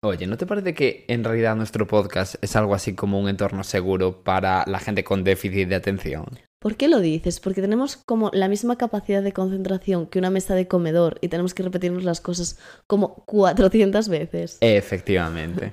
Oye, ¿no te parece que en realidad nuestro podcast es algo así como un entorno seguro para la gente con déficit de atención? ¿Por qué lo dices? Porque tenemos como la misma capacidad de concentración que una mesa de comedor y tenemos que repetirnos las cosas como 400 veces. Efectivamente.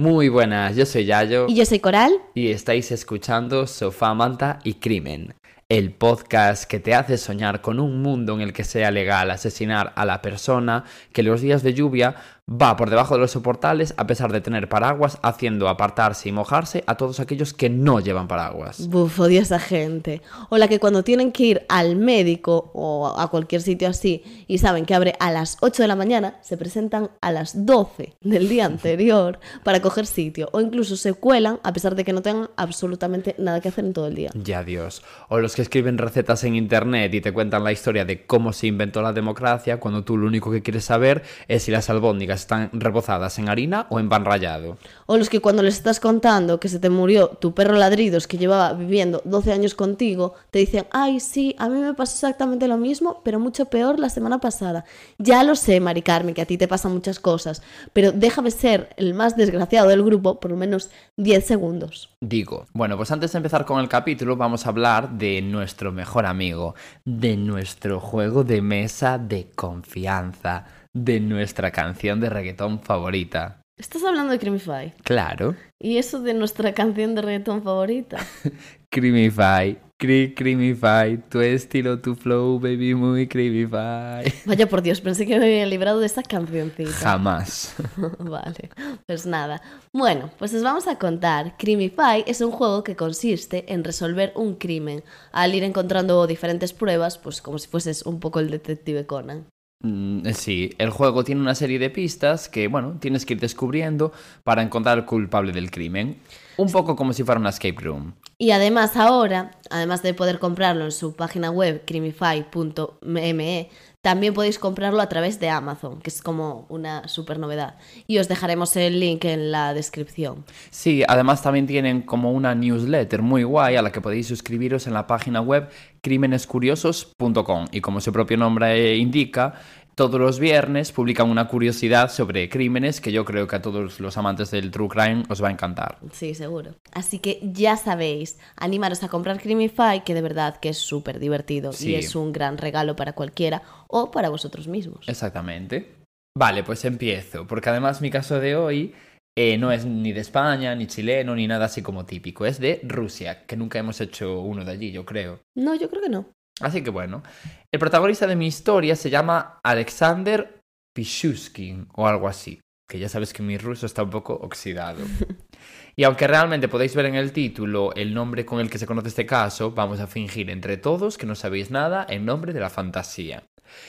Muy buenas, yo soy Yayo Y yo soy Coral. y estáis escuchando Sofá, Manta y Crimen, el podcast que te hace soñar con un mundo en el que sea legal asesinar a la persona que los días de lluvia va por debajo de los soportales a pesar de tener paraguas, haciendo apartarse y mojarse a todos aquellos que no llevan paraguas. Buf, odio a esa gente. O la que cuando tienen que ir al médico o a cualquier sitio así y saben que abre a las 8 de la mañana, se presentan a las 12 del día anterior para coger sitio. O incluso se cuelan a pesar de que no tengan absolutamente nada que hacer en todo el día. Ya Dios. O los que escriben recetas en internet y te cuentan la historia de cómo se inventó la democracia cuando tú lo único que quieres saber es si las albóndigas están rebozadas en harina o en pan rallado. O los que cuando les estás contando que se te murió tu perro ladridos que llevaba viviendo 12 años contigo, te dicen, ay, sí, a mí me pasó exactamente lo mismo, pero mucho peor la semana pasada. Ya lo sé, Mari Carmen, que a ti te pasan muchas cosas, pero déjame ser el más desgraciado del grupo por lo menos 10 segundos. Digo, bueno, pues antes de empezar con el capítulo vamos a hablar de nuestro mejor amigo, de nuestro juego de mesa de confianza, de nuestra canción de reggaetón favorita. Estás hablando de Crimify. Claro, ¿Y eso de nuestra canción de reggaetón favorita? Creamify, cri Creamify, tu estilo, tu flow, baby, muy Creamify. Vaya por Dios, pensé que me había librado de esa cancioncita. Jamás. vale, pues nada. Bueno, pues os vamos a contar. Crimify es un juego que consiste en resolver un crimen al ir encontrando diferentes pruebas, pues como si fueses un poco el detective Conan. Mm, sí, el juego tiene una serie de pistas que, bueno, tienes que ir descubriendo para encontrar al culpable del crimen. Un poco como si fuera una escape room. Y además ahora, además de poder comprarlo en su página web crimify.me, también podéis comprarlo a través de Amazon, que es como una super novedad. Y os dejaremos el link en la descripción. Sí, además también tienen como una newsletter muy guay a la que podéis suscribiros en la página web crímenescuriosos.com. Y como su propio nombre indica, todos los viernes publican una curiosidad sobre crímenes que yo creo que a todos los amantes del true crime os va a encantar. Sí, seguro. Así que ya sabéis, animaros a comprar Crimify, que de verdad que es súper divertido Sí. y es un gran regalo para cualquiera o para vosotros mismos. Exactamente. Vale, pues empiezo, porque además mi caso de hoy eh, no es ni de España, ni chileno, ni nada así como típico, es de Rusia, que nunca hemos hecho uno de allí, yo creo. No, yo creo que no. Así que bueno, el protagonista de mi historia se llama Alexander Pichushkin o algo así, que ya sabes que mi ruso está un poco oxidado. Y aunque realmente podéis ver en el título el nombre con el que se conoce este caso, vamos a fingir entre todos que no sabéis nada en nombre de la fantasía.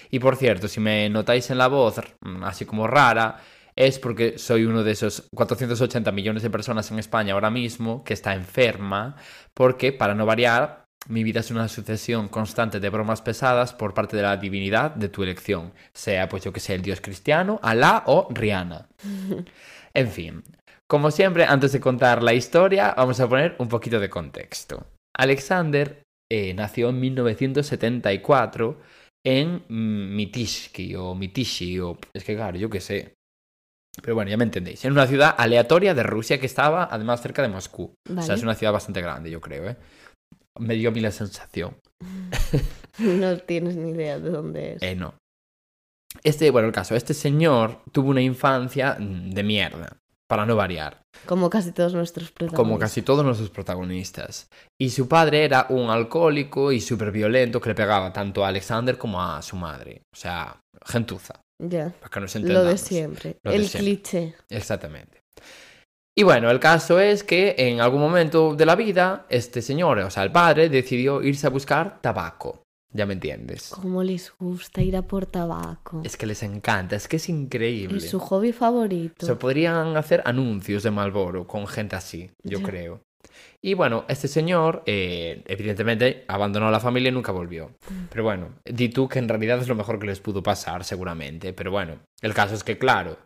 Y por cierto, si me notáis en la voz mm, así como rara, es porque soy uno de esos 480 millones de personas en España ahora mismo que está enferma, porque para no variar, mi vida es una sucesión constante de bromas pesadas por parte de la divinidad de tu elección, sea pues yo que sé el dios cristiano, Alá o Rihanna. En fin, como siempre, antes de contar la historia, vamos a poner un poquito de contexto. Alexander eh, nació en 1974 en Mitishki o Mitishi o es que claro, yo qué sé. Pero bueno, ya me entendéis. En una ciudad aleatoria de Rusia que estaba además cerca de Moscú. O sea, es una ciudad bastante grande, yo creo, ¿eh? Me dio a mí la sensación. No tienes ni idea de dónde es. Eh, no. Este, bueno, el caso, este señor tuvo una infancia mm, de mierda, para no variar, Como casi todos nuestros protagonistas. como casi todos nuestros protagonistas. Y su padre era un alcohólico y súper violento que le pegaba tanto a Alexander como a su madre. O sea, gentuza, Ya. para que nos Lo de siempre. Lo de el siempre. cliché. Exactamente. Y bueno, el caso es que en algún momento de la vida, este señor, o sea, el padre, decidió irse a buscar tabaco. Ya me entiendes. Cómo les gusta ir a por tabaco. Es que les encanta, es que es increíble. Es su hobby favorito. Se podrían hacer anuncios de Malboro con gente así, yo creo. Y bueno, este señor, eh, evidentemente, abandonó a la familia y nunca volvió. Pero bueno, di tú que en realidad es lo mejor que les pudo pasar, seguramente. Pero bueno, el caso es que, claro,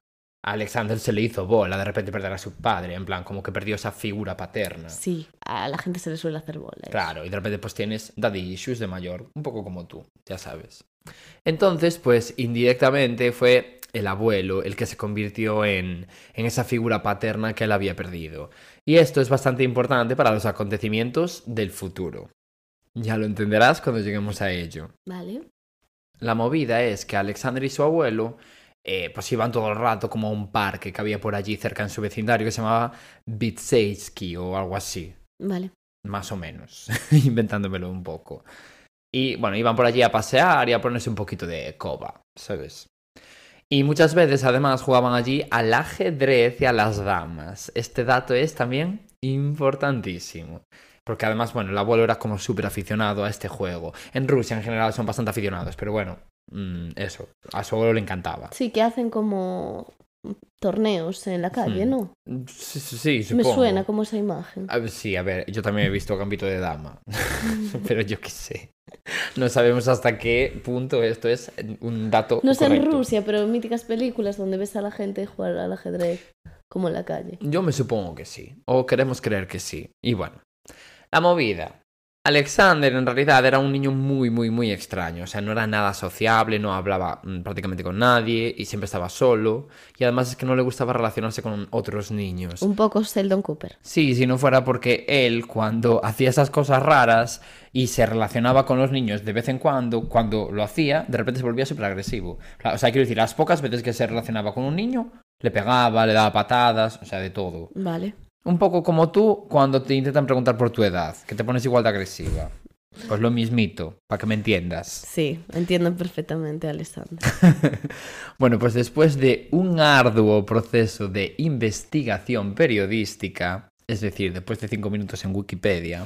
a Alexander se le hizo bola de repente perder a su padre, en plan, como que perdió esa figura paterna. Sí, a la gente se le suele hacer bola. Claro, y de repente pues tienes daddy issues de mayor, un poco como tú, ya sabes. Entonces, pues indirectamente fue el abuelo el que se convirtió en, en esa figura paterna que él había perdido. Y esto es bastante importante para los acontecimientos del futuro. Ya lo entenderás cuando lleguemos a ello. Vale. La movida es que Alexander y su abuelo eh, pues iban todo el rato como a un parque que había por allí cerca en su vecindario que se llamaba Bitseiski o algo así Vale. más o menos, inventándomelo un poco. Y bueno, iban por allí a pasear y a ponerse un poquito de coba, ¿sabes? Y muchas veces además jugaban allí al ajedrez y a las damas. Este dato es también importantísimo. Porque además, bueno, el abuelo era como súper aficionado a este juego. En Rusia en general son bastante aficionados, pero bueno, mm, eso, a su abuelo le encantaba. Sí, que hacen como torneos en la calle, Hmm. ¿no? Sí, sí, sí, Me supongo. suena como esa imagen. A ver, sí, a ver, yo también he visto Gambito de Dama, pero yo qué sé. No sabemos hasta qué punto esto es un dato No sé en. Rusia, pero en míticas películas donde ves a la gente jugar al ajedrez como en la calle. Yo me supongo que sí, o queremos creer que sí. Y bueno, la movida. Alexander en realidad era un niño muy, muy, muy extraño. O sea, no era nada sociable, no hablaba mm, prácticamente con nadie y siempre estaba solo. Y además es que no le gustaba relacionarse con otros niños. Un poco Sheldon Cooper. Sí, si no fuera porque él, cuando hacía esas cosas raras y se relacionaba con los niños de vez en cuando, cuando lo hacía, de repente se volvía súper agresivo. O sea, quiero decir, las pocas veces que se relacionaba con un niño, le pegaba, le daba patadas, o sea, de todo. Vale. Un poco como tú cuando te intentan preguntar por tu edad, que te pones igual de agresiva. Pues lo mismito, para que me entiendas. Sí, entiendo perfectamente, Alessandra. Bueno, pues después de un arduo proceso de investigación periodística, es decir, después de cinco minutos en Wikipedia,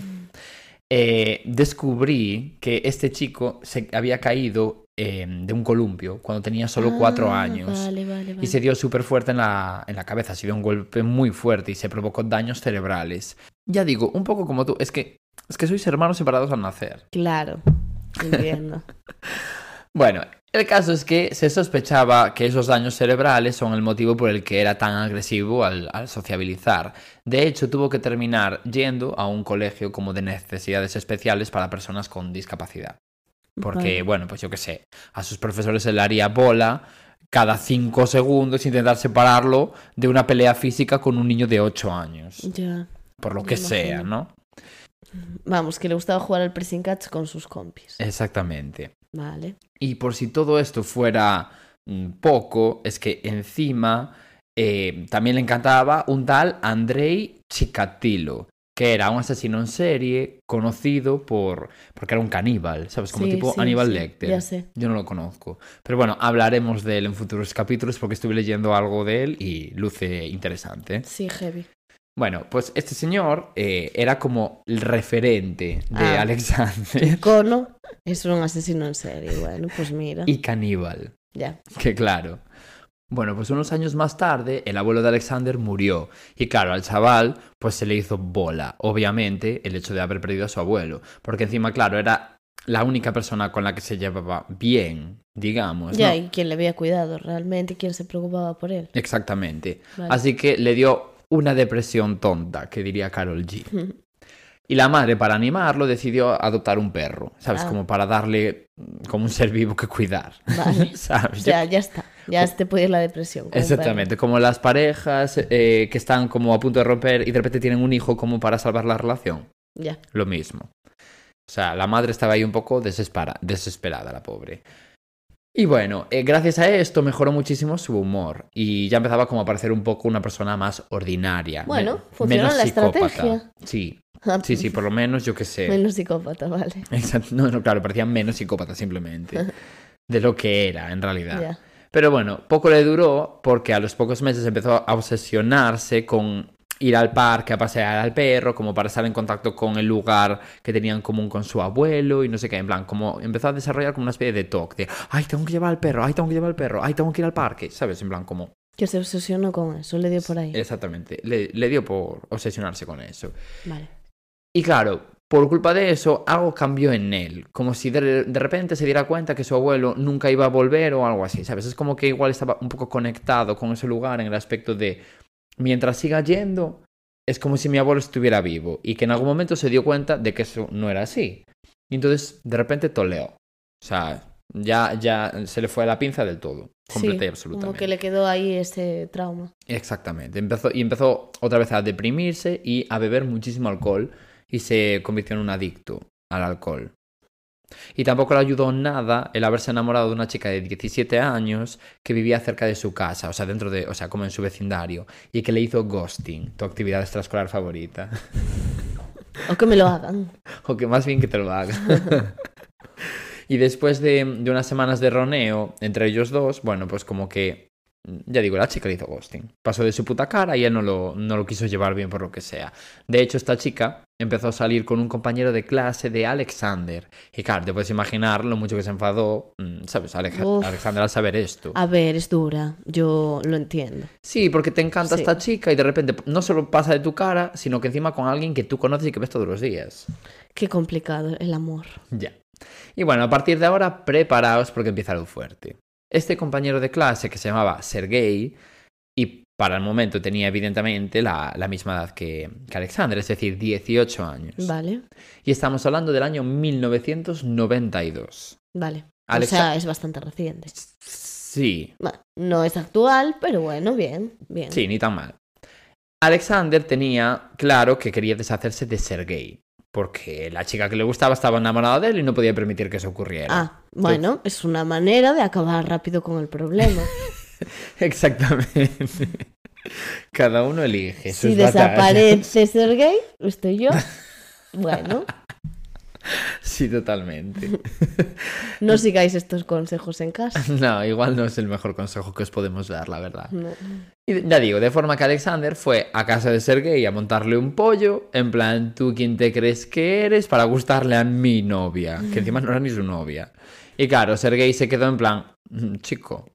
eh, descubrí que este chico se había caído eh, de un columpio cuando tenía solo cuatro Ah, años. Vale, vale, vale. Y se dio súper fuerte en la, en la cabeza, se dio un golpe muy fuerte y se provocó daños cerebrales. Ya digo, un poco como tú, es que, es que sois hermanos separados al nacer. Claro, entiendo. Bueno, el caso es que se sospechaba que esos daños cerebrales son el motivo por el que era tan agresivo al, al sociabilizar. De hecho, tuvo que terminar yendo a un colegio como de necesidades especiales para personas con discapacidad. Porque, Vale. bueno, pues yo qué sé, a sus profesores se le haría bola cada cinco segundos intentar separarlo de una pelea física con un niño de 8 años. Ya. Por lo que sea. ¿no? Vamos, que le gustaba jugar al pressing catch con sus compis. Exactamente. Vale. Y por si todo esto fuera poco, es que encima eh, también le encantaba un tal Andrei Chikatilo, que era un asesino en serie conocido por porque era un caníbal, ¿sabes? Como Sí, tipo sí, Aníbal sí, Lecter. ya sé. Yo no lo conozco. Pero bueno, hablaremos de él en futuros capítulos porque estuve leyendo algo de él y luce interesante. Sí, heavy. Bueno, pues este señor eh, era como el referente de Ah. Alexander Cono es un asesino en serie. Bueno, pues mira. y caníbal. Ya. Que claro. Bueno, pues unos años más tarde, el abuelo de Alexander murió. Y claro, al chaval, pues se le hizo bola. Obviamente, el hecho de haber perdido a su abuelo. Porque encima, claro, era la única persona con la que se llevaba bien, digamos. Ya, ¿no? y quién le había cuidado realmente, quién se preocupaba por él. Exactamente. Vale. Así que le dio una depresión tonta, que diría Carol G. Y la madre, para animarlo, decidió adoptar un perro, ¿sabes? Ah. Como para darle como un ser vivo que cuidar. Vale. ¿Sabes? Ya, ya está. Ya te puede ir la depresión. Exactamente, como las parejas eh, que están como a punto de romper y de repente tienen un hijo como para salvar la relación. Ya. Lo mismo. O sea, la madre estaba ahí un poco desespera- desesperada, la pobre. Y bueno, eh, gracias a esto mejoró muchísimo su humor y ya empezaba como a parecer un poco una persona más ordinaria. Bueno, funcionó menos la psicópata. estrategia. Sí, sí, sí, por lo menos yo que sé. Menos psicópata, vale. Exacto. No, no, claro, parecía menos psicópata simplemente. De lo que era, en realidad. Ya. Pero bueno, poco le duró porque a los pocos meses empezó a obsesionarse con ir al parque a pasear al perro, como para estar en contacto con el lugar que tenía en común con su abuelo y no sé qué, en plan, como empezó a desarrollar como una especie de talk de, ay, tengo que llevar al perro, ay, tengo que llevar al perro, ay, tengo que ir al parque, ¿sabes? En plan, como... Que se obsesionó con eso, le dio por ahí. Exactamente, le, le dio por obsesionarse con eso. Vale. Y claro, por culpa de eso, algo cambió en él. Como si de, de, repente se diera cuenta que su abuelo nunca iba a volver o algo así, ¿sabes? Es como que igual estaba un poco conectado con ese lugar en el aspecto de, mientras siga yendo, es como si mi abuelo estuviera vivo y que en algún momento se dio cuenta de que eso no era así. Y entonces, de repente, toleó. O sea, ya, ya se le fue a la pinza del todo. Completa sí, y absolutamente. Como que le quedó ahí ese trauma. Exactamente. Empezó, y empezó otra vez a deprimirse y a beber muchísimo alcohol y se convirtió en un adicto al alcohol. Y tampoco le ayudó nada el haberse enamorado de una chica de 17 años que vivía cerca de su casa, o sea, dentro de, o sea, como en su vecindario, y que le hizo ghosting, tu actividad extraescolar favorita. O que me lo hagan. o que más bien que te lo hagan. y después de, de unas semanas de roneo entre ellos dos, bueno, pues como que ya digo, la chica le hizo ghosting. Pasó de su puta cara y él no lo, no lo quiso llevar bien por lo que sea. De hecho, esta chica empezó a salir con un compañero de clase de Alexander. Y claro, te puedes imaginar lo mucho que se enfadó, mm, ¿sabes? Alex Uf. Alexander al saber esto. A ver, es dura. Yo lo entiendo. Sí, porque te encanta Sí. esta chica y de repente no solo pasa de tu cara, sino que encima con alguien que tú conoces y que ves todos los días. Qué complicado el amor. Ya. Y bueno, a partir de ahora, preparaos porque empieza lo fuerte. Este compañero de clase que se llamaba Sergei y para el momento tenía evidentemente la, la misma edad que, que Alexander, es decir, 18 años. Vale, Y estamos hablando del año 1992. vale. Alexa- O sea, es bastante reciente. Sí, Bueno, no es actual, pero bueno, bien, bien. sí, ni tan mal. Alexander tenía claro que quería deshacerse de Sergei, porque la chica que le gustaba estaba enamorada de él y no podía permitir que eso ocurriera. Ah, bueno, es una manera de acabar rápido con el problema. Exactamente. Cada uno elige si desaparece Sergei, estoy yo. Bueno, Sí, totalmente. no sigáis estos consejos en casa. No, igual no es el mejor consejo que os podemos dar, la verdad. No. Y ya digo, de forma que Alexander fue a casa de Sergei a montarle un pollo, en plan, ¿tú quién te crees que eres? Para gustarle a mi novia, que encima no era ni su novia. Y claro, Sergei se quedó en plan, "Mm, chico,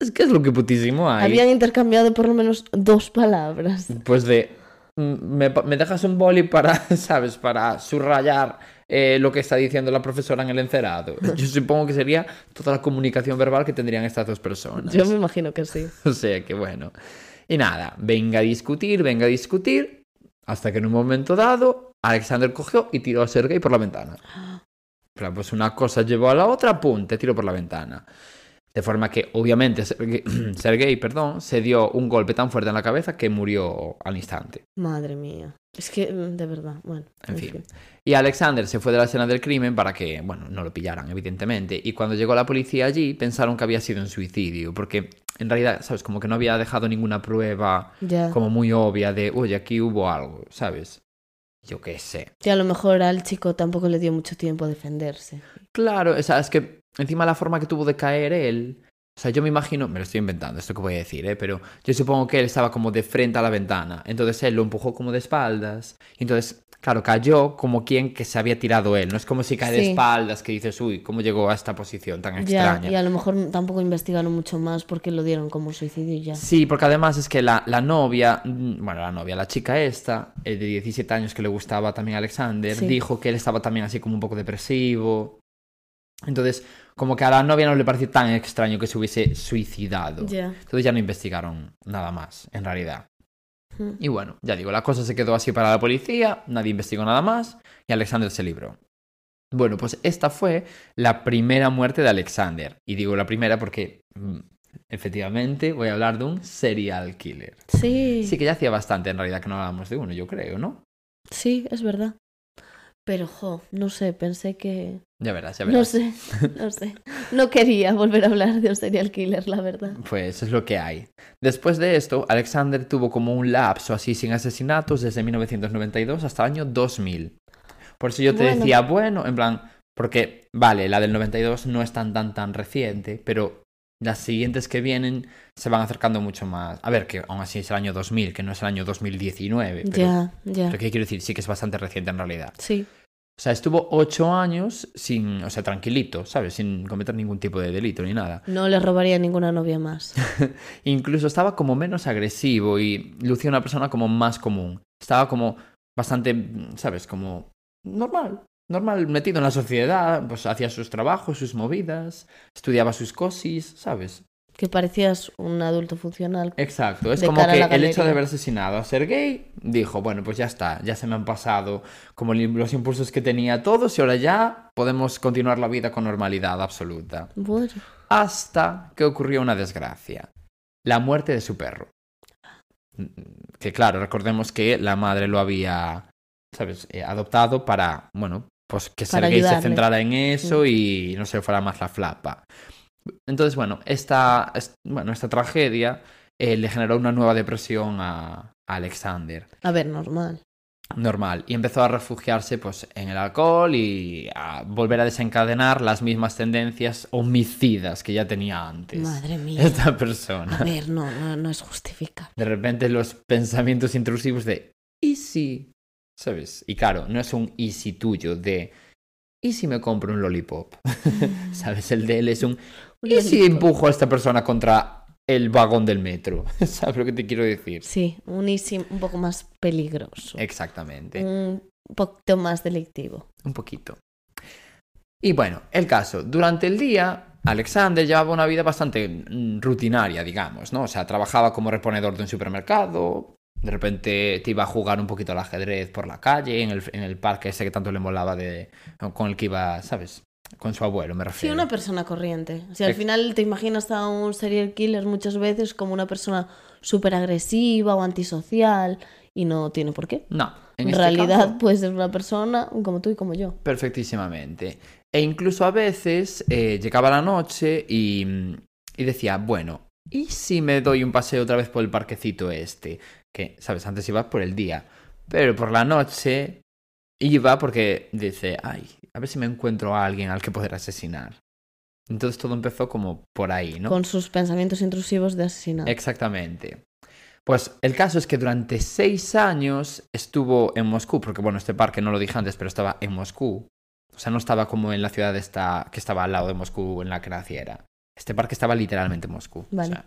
es que es lo que putísimo hay. Habían intercambiado por lo menos dos palabras. Pues de, mm, me, me dejas un boli para, ¿sabes? Para subrayar eh, lo que está diciendo la profesora en el encerado. Yo supongo que sería toda la comunicación verbal que tendrían estas dos personas. Yo me imagino que sí. O sea que bueno. Y nada, venga a discutir, venga a discutir, hasta que en un momento dado, Alexander cogió y tiró a Sergei por la ventana. Pues una cosa llevó a la otra, pum, te tiró por la ventana. De forma que, obviamente, Sergei, perdón, se dio un golpe tan fuerte en la cabeza que murió al instante. Madre mía. Es que, mm, de verdad, bueno. En fin. Y Alexander se fue de la escena del crimen para que, bueno, no lo pillaran, evidentemente. Y cuando llegó la policía allí, pensaron que había sido un suicidio, porque en realidad, ¿sabes? Como que no había dejado ninguna prueba Ya. como muy obvia de, oye, aquí hubo algo, ¿sabes? Yo qué sé. Que a lo mejor al chico tampoco le dio mucho tiempo a defenderse. Claro, o sea, es que encima la forma que tuvo de caer él. O sea, yo me imagino, me lo estoy inventando esto que voy a decir, ¿eh? pero yo supongo que él estaba como de frente a la ventana. Entonces él lo empujó como de espaldas. Y entonces, claro, cayó como quien que se había tirado él. No es como si cae de espaldas que dices, uy, ¿cómo llegó a esta posición tan Ya, extraña? y a lo mejor tampoco investigaron mucho más porque lo dieron como suicidio y ya. Sí, porque además es que la, la novia, mm, bueno, la novia, la chica esta, eh, de 17 años que le gustaba también a Alexander, Sí. dijo que él estaba también así como un poco depresivo. Entonces, como que a la novia no le pareció tan extraño que se hubiese suicidado. Ya. Entonces ya no investigaron nada más, en realidad. Mm. Y bueno, ya digo, la cosa se quedó así para la policía, nadie investigó nada más y Alexander se libró. Bueno, pues esta fue la primera muerte de Alexander. Y digo la primera porque, mm, efectivamente, voy a hablar de un serial killer. Sí, Sí que ya hacía bastante en realidad que no hablábamos de uno, yo creo, ¿no? sí, es verdad. Pero, jo, no sé, pensé que... Ya verás, ya No verás. sé, no sé. No quería volver a hablar de un serial killer, la verdad. Pues es lo que hay. Después de esto, Alexander tuvo como un lapso así sin asesinatos desde 1992 hasta el año 2000. Por eso yo te Bueno. decía, bueno, en plan, porque, vale, la del 92 no es tan, tan, tan reciente, pero las siguientes que vienen se van acercando mucho más. A ver, que aún así es el año 2000, que no es el año 2019. Pero, Ya, ya. pero ¿qué quiero decir? Sí que es bastante reciente en realidad. Sí. O sea, estuvo ocho años sin, o sea, tranquilito, ¿sabes? Sin cometer ningún tipo de delito ni nada. No le robaría ninguna novia más. Incluso estaba como menos agresivo y lucía una persona como más común. Estaba como bastante, ¿sabes? Como normal. Normal, metido en la sociedad, pues hacía sus trabajos, sus movidas, estudiaba sus cosis, ¿sabes? Que parecías un adulto funcional. Exacto, es como que el hecho de haber asesinado a ser gay, dijo, bueno, pues ya está, ya se me han pasado como los impulsos que tenía todos y ahora ya podemos continuar la vida con normalidad absoluta. Bueno, Hasta que ocurrió una desgracia, la muerte de su perro. Mm, Que claro, recordemos que la madre lo había, ¿sabes?, Eh, adoptado para, bueno, pues que ser Para gay se centrara en eso y no se fuera más la flapa. Entonces, bueno, esta, es- bueno, esta tragedia eh, le generó una nueva depresión a, a Alexander. a ver, normal. Normal. Y empezó a refugiarse pues, en el alcohol y a volver a desencadenar las mismas tendencias homicidas que ya tenía antes. Madre mía. Esta persona. A ver, no, no, no es justificable. De repente los pensamientos intrusivos de ¿y si? ¿Sabes? Y claro, no es un ¿y si tuyo? de ¿y si me compro un lollipop? ¿Sabes? El de él es un ¿y si empujo a esta persona contra el vagón del metro? ¿Sabes lo que te quiero decir? Sí, un easy un poco más peligroso. Exactamente. Un poquito más delictivo. Un poquito. Y bueno, el caso, durante el día, Alexander llevaba una vida bastante mm, rutinaria, digamos, ¿no? O sea, trabajaba como reponedor de un supermercado, de repente te iba a jugar un poquito al ajedrez por la calle, en el, en el parque ese que tanto le molaba de, con el que iba, ¿sabes? Con su abuelo, me Sí, refiero. una persona corriente. Si al final te imaginas a un serial killer muchas veces como una persona súper agresiva o antisocial y no tiene por qué. No, en En, este realidad caso- puede ser una persona como tú y como yo. Perfectísimamente. E incluso a veces eh, llegaba la noche y, y decía, bueno, ¿y si me doy un paseo otra vez por el parquecito este? Que, ¿sabes? Antes iba por el día, pero por la noche iba porque dice, ay, a ver si me encuentro a alguien al que poder asesinar. Entonces todo empezó como por ahí, ¿no? Con sus pensamientos intrusivos de asesinato. Exactamente. Pues el caso es que durante seis años estuvo en Moscú, porque bueno, este parque no lo dije antes, pero estaba en Moscú. O sea, no estaba como en la ciudad esta, que estaba al lado de Moscú en la que naciera. Este parque estaba literalmente en Moscú. o Vale. sea.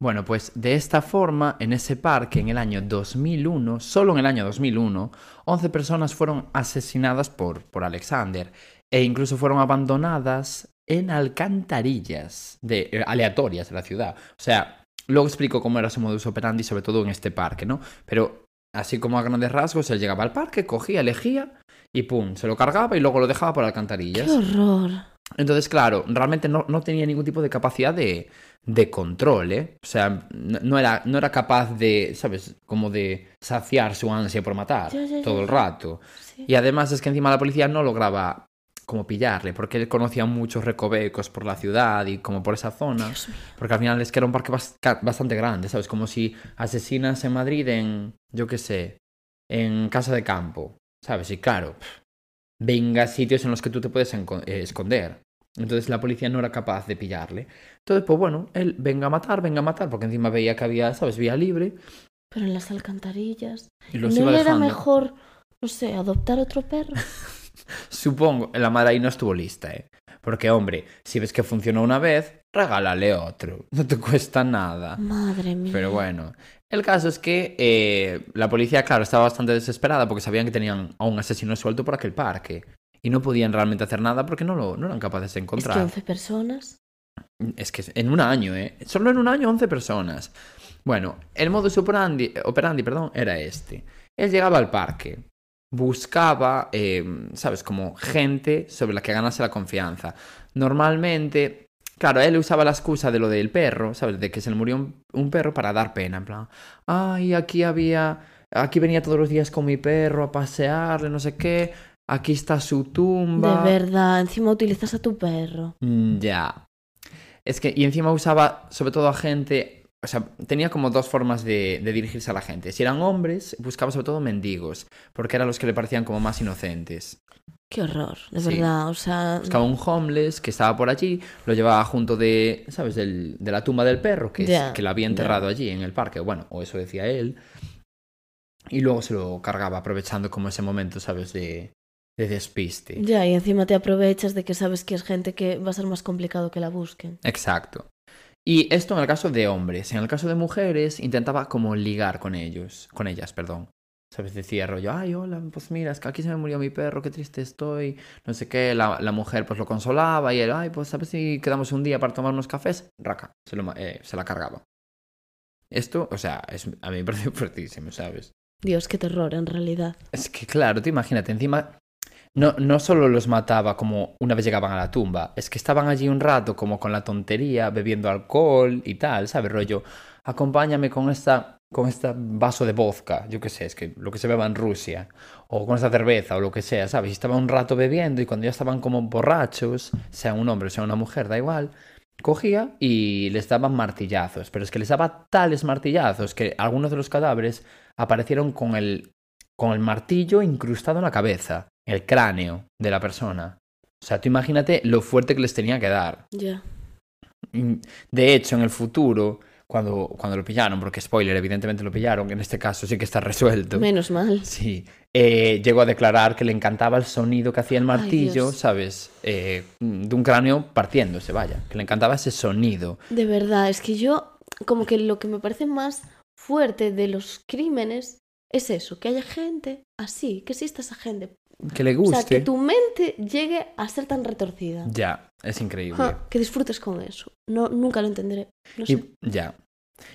Bueno, pues de esta forma, en ese parque, en el año 2001, solo en el año 2001, 11 personas fueron asesinadas por, por Alexander e incluso fueron abandonadas en alcantarillas de, eh, aleatorias de la ciudad. O sea, luego explico cómo era su modus operandi, sobre todo en este parque, ¿no? Pero así como a grandes rasgos, él llegaba al parque, cogía, elegía y pum, se lo cargaba y luego lo dejaba por ¡Qué alcantarillas. horror! Entonces, claro, realmente no, no tenía ningún tipo de capacidad de, de control, ¿eh? O sea, no, no era, no era capaz de, ¿sabes? Como de saciar su ansia por matar todo el rato. Y además es que encima la policía no lograba como pillarle, porque él conocía muchos recovecos por la ciudad y como por esa zona. Porque al final es que era un parque bastante grande, ¿sabes? Como si asesinas en Madrid en, yo qué sé, en casa de campo, ¿sabes? Y claro, venga sitios en los que tú te puedes eh, esconder. Entonces la policía no era capaz de pillarle. Entonces, pues bueno, él venga a matar, venga a matar, porque encima veía que había, ¿sabes? Vía libre Pero en las alcantarillas. y los ¿No iba era mejor, no sé, adoptar otro perro? Supongo, la madre ahí no estuvo lista, ¿eh? Porque, hombre, si ves que funcionó una vez, regálale otro. No te cuesta nada. Madre mía. Pero bueno, el caso es que eh, la policía, claro, estaba bastante desesperada porque sabían que tenían a un asesino suelto por aquel parque. Y no podían realmente hacer nada porque no, lo, no eran capaces de Es que encontrar. 11 personas. Es que en un año, ¿eh? Solo en un año 11 personas. Bueno, el modus operandi, operandi perdón, era este. Él llegaba al parque, buscaba, eh, ¿sabes? Como gente sobre la que ganase la confianza. Normalmente, claro, él usaba la excusa de lo del perro, ¿sabes? De que se le murió un, un perro para dar pena, en plan, ay, aquí había, aquí venía todos los días con mi perro a pasearle, no sé qué, aquí está su tumba. De verdad, encima utilizas a tu perro. Mm, Ya. Es que, y encima usaba sobre todo a gente, o sea, tenía como dos formas de, de dirigirse a la gente. Si eran hombres, buscaba sobre todo mendigos, porque eran los que le parecían como más inocentes. Qué horror, de Sí. verdad. O sea, Buscaba un homeless que estaba por allí, lo llevaba junto de, ¿sabes? Del- de la tumba del perro, que, es- Ya, que la había enterrado allí en el parque, bueno, o eso decía él. Y luego se lo cargaba aprovechando como ese momento, ¿sabes? De, de despiste. ya, y encima te aprovechas de que sabes que es gente que va a ser más complicado que la busquen. Exacto. Y esto en el caso de hombres. En el caso de mujeres, intentaba como ligar con ellos, con ellas, perdón. ¿Sabes? Decía rollo, ay, hola, pues mira, es que aquí se me murió mi perro, qué triste estoy, no sé qué. La, la mujer pues lo consolaba y él, ay, pues sabes si quedamos un día para tomar unos cafés. Raca, se, lo eh, se la cargaba. Esto, o sea, es, a mí me pareció fuertísimo, ¿sabes? Dios, qué terror en realidad. Es que claro, tú imagínate, encima no, no solo los mataba como una vez llegaban a la tumba, es que estaban allí un rato como con la tontería, bebiendo alcohol y tal, ¿sabes? Rollo, acompáñame con esta con este vaso de vodka, yo qué sé, es que lo que se beba en Rusia, o con esta cerveza o lo que sea, ¿sabes? Y estaban un rato bebiendo y cuando ya estaban como borrachos, sea un hombre o sea una mujer, da igual, cogía y les daban martillazos, pero es que les daba tales martillazos que algunos de los cadáveres aparecieron con el, con el martillo incrustado en la cabeza, el cráneo de la persona. O sea, tú imagínate lo fuerte que les tenía que dar. Ya. Mm, De hecho, en el futuro, cuando, cuando lo pillaron, porque spoiler, evidentemente lo pillaron, en este caso sí que está resuelto. Menos mal. Sí, eh, llegó a declarar que le encantaba el sonido que hacía el martillo. ¿sabes? Eh, de un cráneo partiéndose, vaya. Que le encantaba ese sonido. De verdad, es que yo, como que lo que me parece más fuerte de los crímenes es eso, que haya gente así, que exista esa gente. Que le O sea, guste. que tu mente llegue a ser tan retorcida. Ya, es increíble. Ja, que disfrutes con eso. No, nunca lo entenderé. No sé. Y, ya.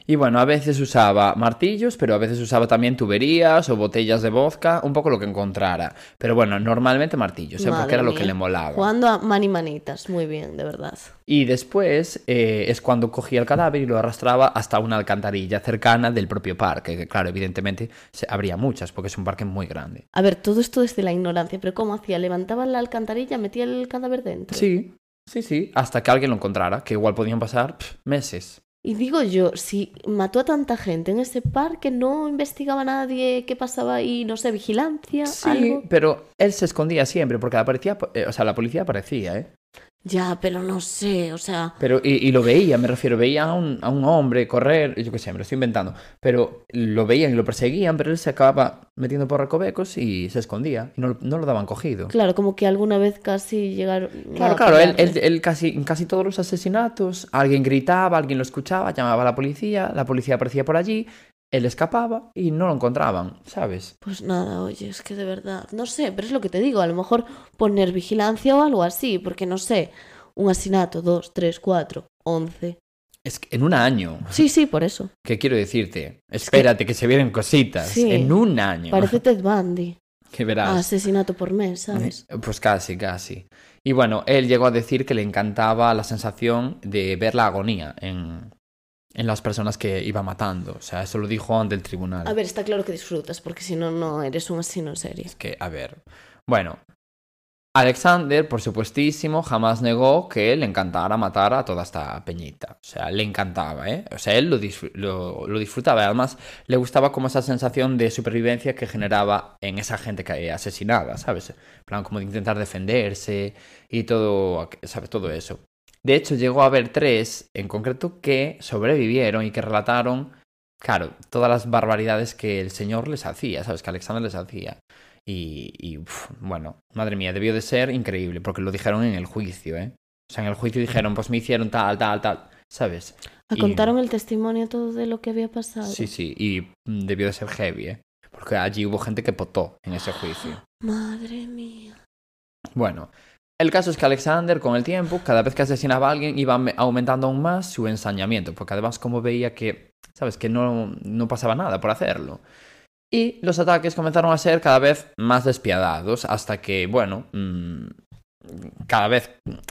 Y bueno, a veces usaba martillos, pero a veces usaba también tuberías o botellas de vodka, un poco lo que encontrara. Pero bueno, normalmente martillos, ¿eh? porque era lo que le molaba. Jugando a mani manitas, muy bien, de verdad. Y después eh, es cuando cogía el cadáver y lo arrastraba hasta una alcantarilla cercana del propio parque, que claro, evidentemente habría muchas, porque es un parque muy grande. A ver, todo esto desde la ignorancia, pero ¿cómo hacía? ¿Levantaba la alcantarilla, metía el cadáver dentro? Sí, sí, sí, hasta que alguien lo encontrara, que igual podían pasar pf, meses. Y digo yo, si mató a tanta gente en ese parque, no investigaba nadie qué pasaba ahí, no sé, vigilancia, Sí, algo. pero él se escondía siempre, porque la, policía, eh, o sea, la policía aparecía, ¿eh? Ya, pero no sé, o sea, Pero, y, y lo veía, me refiero, veía a un, a un hombre correr, yo qué sé, me lo estoy inventando, pero lo veían y lo perseguían, pero él se acababa metiendo por recovecos y se escondía, y no, lo- no lo daban cogido. claro, como que alguna vez casi llegaron. Claro, claro, él- él casi, en casi todos los asesinatos, alguien gritaba, alguien lo escuchaba, llamaba a la policía, la policía aparecía por allí, él escapaba y no lo encontraban, ¿sabes? Pues nada, oye, es que de verdad, no sé, pero es lo que te digo, a lo mejor poner vigilancia o algo así, porque no sé, un asesinato, dos, tres, cuatro, once. Es que en un año, Sí, sí, por eso. ¿qué quiero decirte? Espérate que se vienen cositas, Sí. en un año, Parece Ted Bundy. que verás. Asesinato por mes, ¿sabes? Eh, Pues casi, casi. Y bueno, él llegó a decir que le encantaba la sensación de ver la agonía en, en las personas que iba matando. O sea, eso lo dijo ante el tribunal. A ver, está claro que disfrutas, porque si no, no eres un asesino en serie. Es que, a ver. Bueno, Alexander, por supuestísimo, jamás negó que le encantara matar a toda esta peñita. O sea, le encantaba, ¿eh? O sea, él lo, disfr- lo, lo disfrutaba. Además, le gustaba como esa sensación de supervivencia que generaba en esa gente que asesinaba, ¿sabes? En plan, como de intentar defenderse y todo, ¿sabes? Todo eso. De hecho, llegó a haber tres en concreto que sobrevivieron y que relataron, claro, todas las barbaridades que el señor les hacía, ¿sabes? Que Alexander les hacía. Y, y, uf, bueno, madre mía, debió de ser increíble, porque lo dijeron en el juicio, ¿eh? O sea, en el juicio dijeron, pues me hicieron tal, tal, tal, ¿sabes? ¿A Y- contaron el testimonio todo de lo que había pasado? Sí, sí, y debió de ser heavy, ¿eh? Porque allí hubo gente que potó en ese juicio. Madre mía. Bueno, el caso es que Alexander, con el tiempo, cada vez que asesinaba a alguien, iba me- aumentando aún más su ensañamiento, porque además como veía que, ¿sabes? Que no, no pasaba nada por hacerlo. Y los ataques comenzaron a ser cada vez más despiadados, hasta que, bueno, mm, cada vez,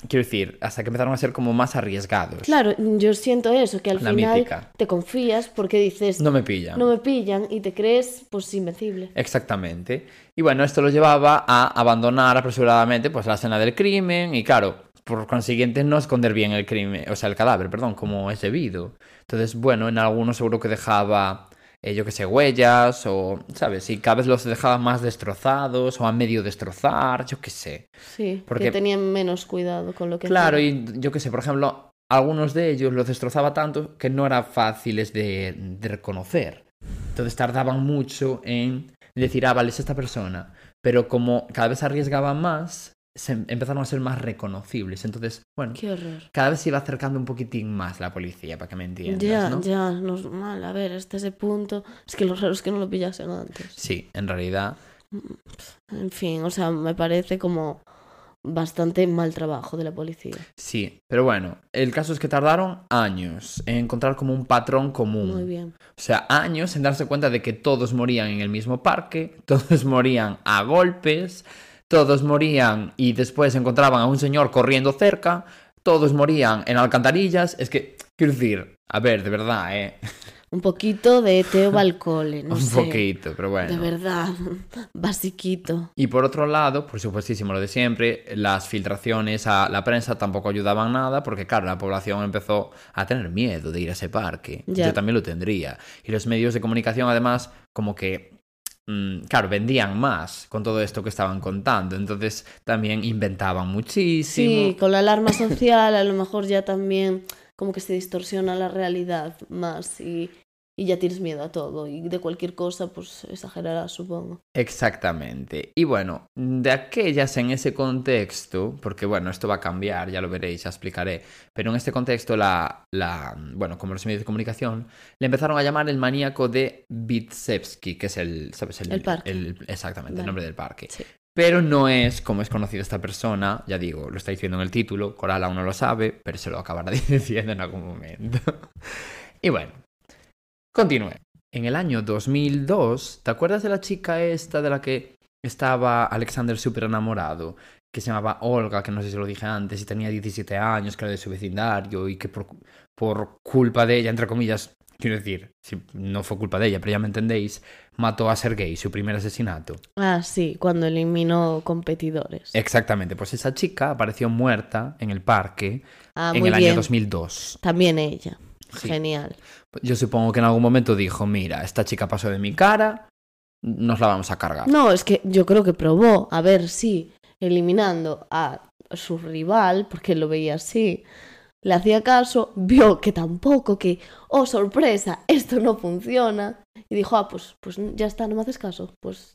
quiero decir, hasta que empezaron a ser como más arriesgados. Claro, yo siento eso, que al La final mítica. te confías porque dices, No me pillan. no me pillan y te crees, pues, invencible. Exactamente. Y bueno, esto lo llevaba a abandonar apresuradamente pues la escena del crimen y claro, por consiguiente no esconder bien el crimen, o sea, el cadáver, perdón, como es debido. Entonces, bueno, en algunos seguro que dejaba eh, yo que sé, huellas o, ¿sabes? Y cada vez los dejaban más destrozados o a medio destrozar, yo qué sé. Sí, Porque- que tenían menos cuidado con lo que Claro, hacían. y yo qué sé, por ejemplo, algunos de ellos los destrozaba tanto que no eran fáciles de, de reconocer. Entonces tardaban mucho en decir, ah, vale, es esta persona. Pero como cada vez arriesgaban más, se em- empezaron a ser más reconocibles. Entonces, bueno, cada vez se iba acercando un poquitín más la policía, para que me entiendas, Ya, ¿no? ya, normal. A ver, hasta ese punto. Es que lo raro es que no lo pillasen antes. Sí, en realidad, En fin, o sea, me parece como bastante mal trabajo de la policía. sí. Pero bueno, el caso es que tardaron años en encontrar como un patrón común. Muy bien. O sea, años en darse cuenta de que todos morían en el mismo parque, todos morían a golpes, todos morían y después encontraban a un señor corriendo cerca, todos morían en alcantarillas. Es que, quiero decir, a ver, de verdad, ¿eh? Un poquito de Teo Balcole, no Un sé. poquito, pero bueno. De verdad, basiquito. Y por otro lado, por supuestísimo lo de siempre, las filtraciones a la prensa tampoco ayudaban nada porque, claro, la población empezó a tener miedo de ir a ese parque. Ya. Yo también lo tendría. Y los medios de comunicación, además, como que, claro, vendían más con todo esto que estaban contando. Entonces también inventaban muchísimo. Sí, con la alarma social a lo mejor ya también como que se distorsiona la realidad más y, y ya tienes miedo a todo y de cualquier cosa pues exagerarás supongo. Exactamente. Y bueno, de aquellas en ese contexto, porque bueno, esto va a cambiar, ya lo veréis, ya explicaré, pero en este contexto, la, la, bueno, como los medios de comunicación, le empezaron a llamar el maníaco de Vitsevsky, que es el, ¿sabes? El parque. el- exactamente, Vale. el nombre del parque. Sí. Pero no es como es conocida esta persona, ya digo, lo está diciendo en el título, Coral aún no lo sabe, pero se lo acabará diciendo en algún momento. y bueno, continúe. En el año 2002, ¿te acuerdas de la chica esta de la que estaba Alexander súper enamorado? Que se llamaba Olga, que no sé si lo dije antes, y tenía 17 años, que era de su vecindario, y que por, por culpa de ella, entre comillas, quiero decir, si no fue culpa de ella, pero ya me entendéis, mató a Sergei, su primer asesinato. Ah, sí, cuando eliminó competidores. Exactamente, pues esa chica apareció muerta en el parque ah, en el bien. año 2002. También ella. Sí. Genial. Yo supongo que en algún momento dijo, mira, esta chica pasó de mi cara, nos la vamos a cargar. No, es que yo creo que probó a ver si eliminando a su rival, porque lo veía así, le hacía caso, vio que tampoco, que, oh, sorpresa, esto no funciona. Y dijo, ah, pues, pues ya está, no me haces caso, pues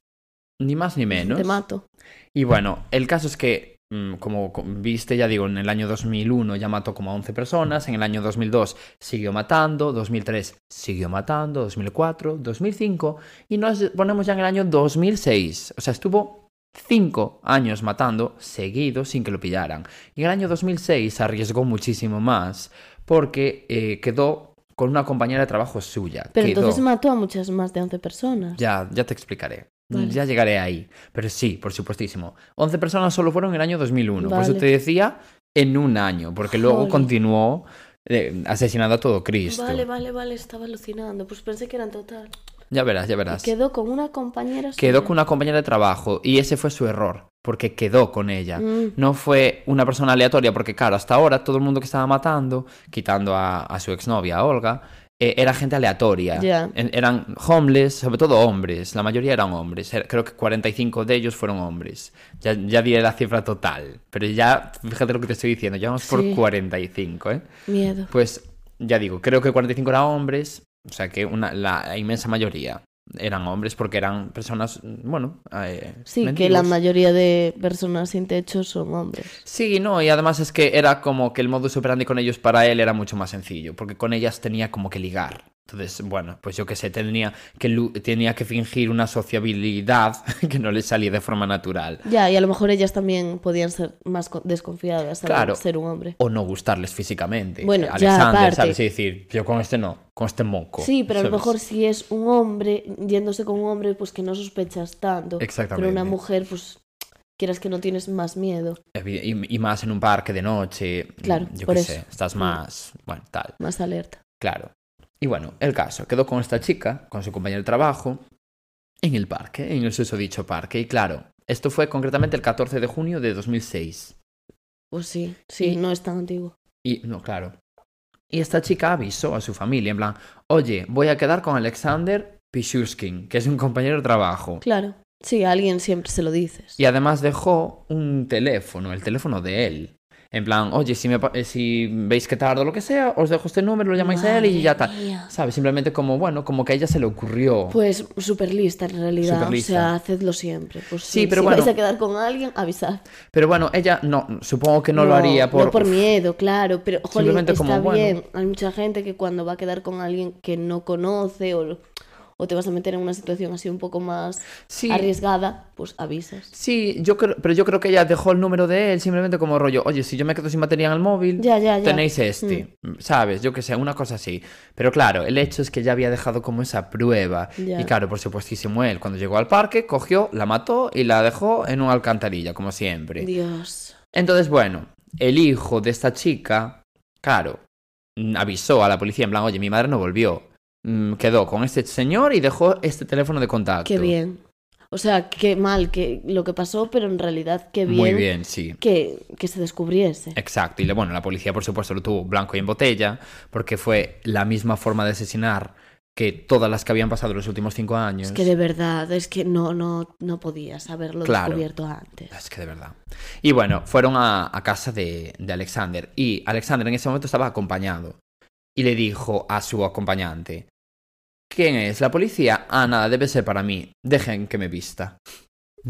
Ni más ni menos. te mato. Y bueno, el caso es que, como co- viste, ya digo, en el año 2001 ya mató como a 11 personas, en el año 2002 siguió matando, 2003 siguió matando, 2004, 2005 y nos ponemos ya en el año 2006. O sea, estuvo 5 años matando seguidos sin que lo pillaran. Y en el año 2006 arriesgó muchísimo más porque eh, quedó con una compañera de trabajo suya. Pero Quedó- entonces mató a muchas más de 11 personas. ya, ya te explicaré. Vale. Ya llegaré ahí. Pero sí, por supuestísimo. 11 personas solo fueron en el año 2001. Por eso Vale. te decía en un año, porque luego Jolín. continuó eh, asesinando a todo Cristo. Vale, vale, vale, estaba alucinando. Pues pensé que eran total. Ya verás, ya Y verás. quedó con una compañera Quedó suya. con una compañera de trabajo y ese fue su error, porque quedó con ella. Mm, No fue una persona aleatoria, porque claro, hasta ahora todo el mundo que estaba matando, quitando a, a su exnovia, a Olga, eh, era gente aleatoria. Eran homeless, sobre todo hombres. La mayoría eran hombres. Era- Creo que 45 de ellos fueron hombres. Ya, ya diré la cifra total. Pero ya, fíjate lo que te estoy diciendo, ya vamos por Sí. 45, ¿eh? miedo. Pues ya digo, creo que 45 eran hombres, o sea que una, la inmensa mayoría eran hombres porque eran personas, bueno, eh, Sí, que la mayoría de personas sin techo son hombres. Sí, no, y además es que era como que el modus operandi con ellos para él era mucho más sencillo, porque con ellas tenía como que ligar. Entonces, bueno, pues yo qué sé, tenía que, tenía que fingir una sociabilidad que no le salía de forma natural. Ya, y a lo mejor ellas también podían ser más co- desconfiadas al Claro. ser un hombre. O no gustarles físicamente. Bueno, ya, Alexander, aparte. ¿sabes? Y decir, yo con este no, con este moco. Sí, pero a lo mejor si es un hombre, yéndose con un hombre, pues que no sospechas tanto. Exactamente. Pero una mujer, pues quieras que no tienes más miedo, Y, y más en un parque de noche. Claro, Yo por qué eso. sé, estás más. Bueno, tal. más alerta. Claro. Y bueno, el caso, quedó con esta chica, con su compañero de trabajo, en el parque, en el susodicho parque. Y claro, esto fue concretamente el 14 de junio de 2006. Pues sí, sí, Y- no es tan antiguo. Y, no, claro. Y esta chica avisó a su familia, en plan, oye, voy a quedar con Alexander Pichushkin, que es un compañero de trabajo. Claro. Sí, a alguien siempre se lo dices. Y además dejó un teléfono, el teléfono de él. En plan, oye, si, me, si veis que tardo o lo que sea, os dejo este número, lo llamáis a él y ya está. ¿Sabes? Simplemente como, bueno, como que a ella se le ocurrió. Pues súper lista en realidad. Superlista. O sea, hacedlo siempre. Pues Sí, sí, pero si bueno. vais a quedar con alguien, avisad. Pero bueno, ella no, supongo que no, lo haría por... No por miedo, claro. Pero, jolín, Simplemente está como, bueno. bien. Hay mucha gente que cuando va a quedar con alguien que no conoce o, o te vas a meter en una situación así un poco más Sí. arriesgada, pues avisas. Sí, yo creo, pero yo creo que ella dejó el número de él simplemente como rollo, oye, si yo me quedo sin batería en el móvil, Ya, ya, ya. tenéis este, ¿sabes? Yo que sé, una cosa así. Pero claro, el hecho es que ya había dejado como esa prueba. Y claro, por supuestísimo, él cuando llegó al parque, cogió, la mató y la dejó en una alcantarilla, como siempre. Dios. Entonces, bueno, el hijo de esta chica, claro, mm, avisó a la policía en plan, oye, mi madre no volvió. Mm, Quedó con este señor y dejó este teléfono de contacto. Qué bien. O sea, qué mal que lo que pasó, pero en realidad qué bien, Muy bien, sí. Que, que se descubriese. Exacto, y le- bueno, la policía por supuesto lo tuvo blanco y en botella, porque fue la misma forma de asesinar que todas las que habían pasado los últimos cinco años. Es que de verdad, es que no, no, no podías haberlo Claro. descubierto antes. Es que de verdad. Y bueno, fueron a, a casa de, de Alexander, y Alexander en ese momento estaba acompañado, y le dijo a su acompañante, ¿quién es? ¿La policía? Ah, nada, debe ser para mí, dejen que me vista.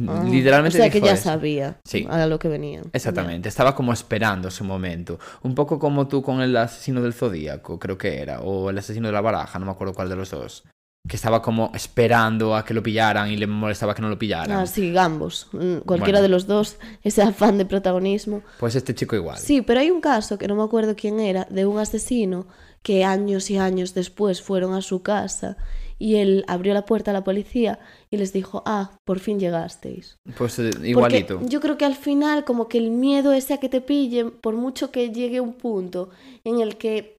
Ah, Literalmente O sea que ya eso. sabía Sí. a lo que venían. Exactamente, estaba como esperando su momento. Un poco como tú con el asesino del zodíaco, creo que era, o el asesino de la baraja, no me acuerdo cuál de los dos. Que estaba como esperando a que lo pillaran y le molestaba que no lo pillaran. Ah, sí, Gambos. Mm, Cualquiera Bueno. de los dos, ese afán de protagonismo. Pues este chico igual. Sí, pero hay un caso que no me acuerdo quién era, de un asesino que años y años después fueron a su casa y él abrió la puerta a la policía y les dijo, ah, por fin llegasteis. Pues eh, Porque igualito. yo creo que al final como que el miedo ese a que te pillen, por mucho que llegue un punto en el que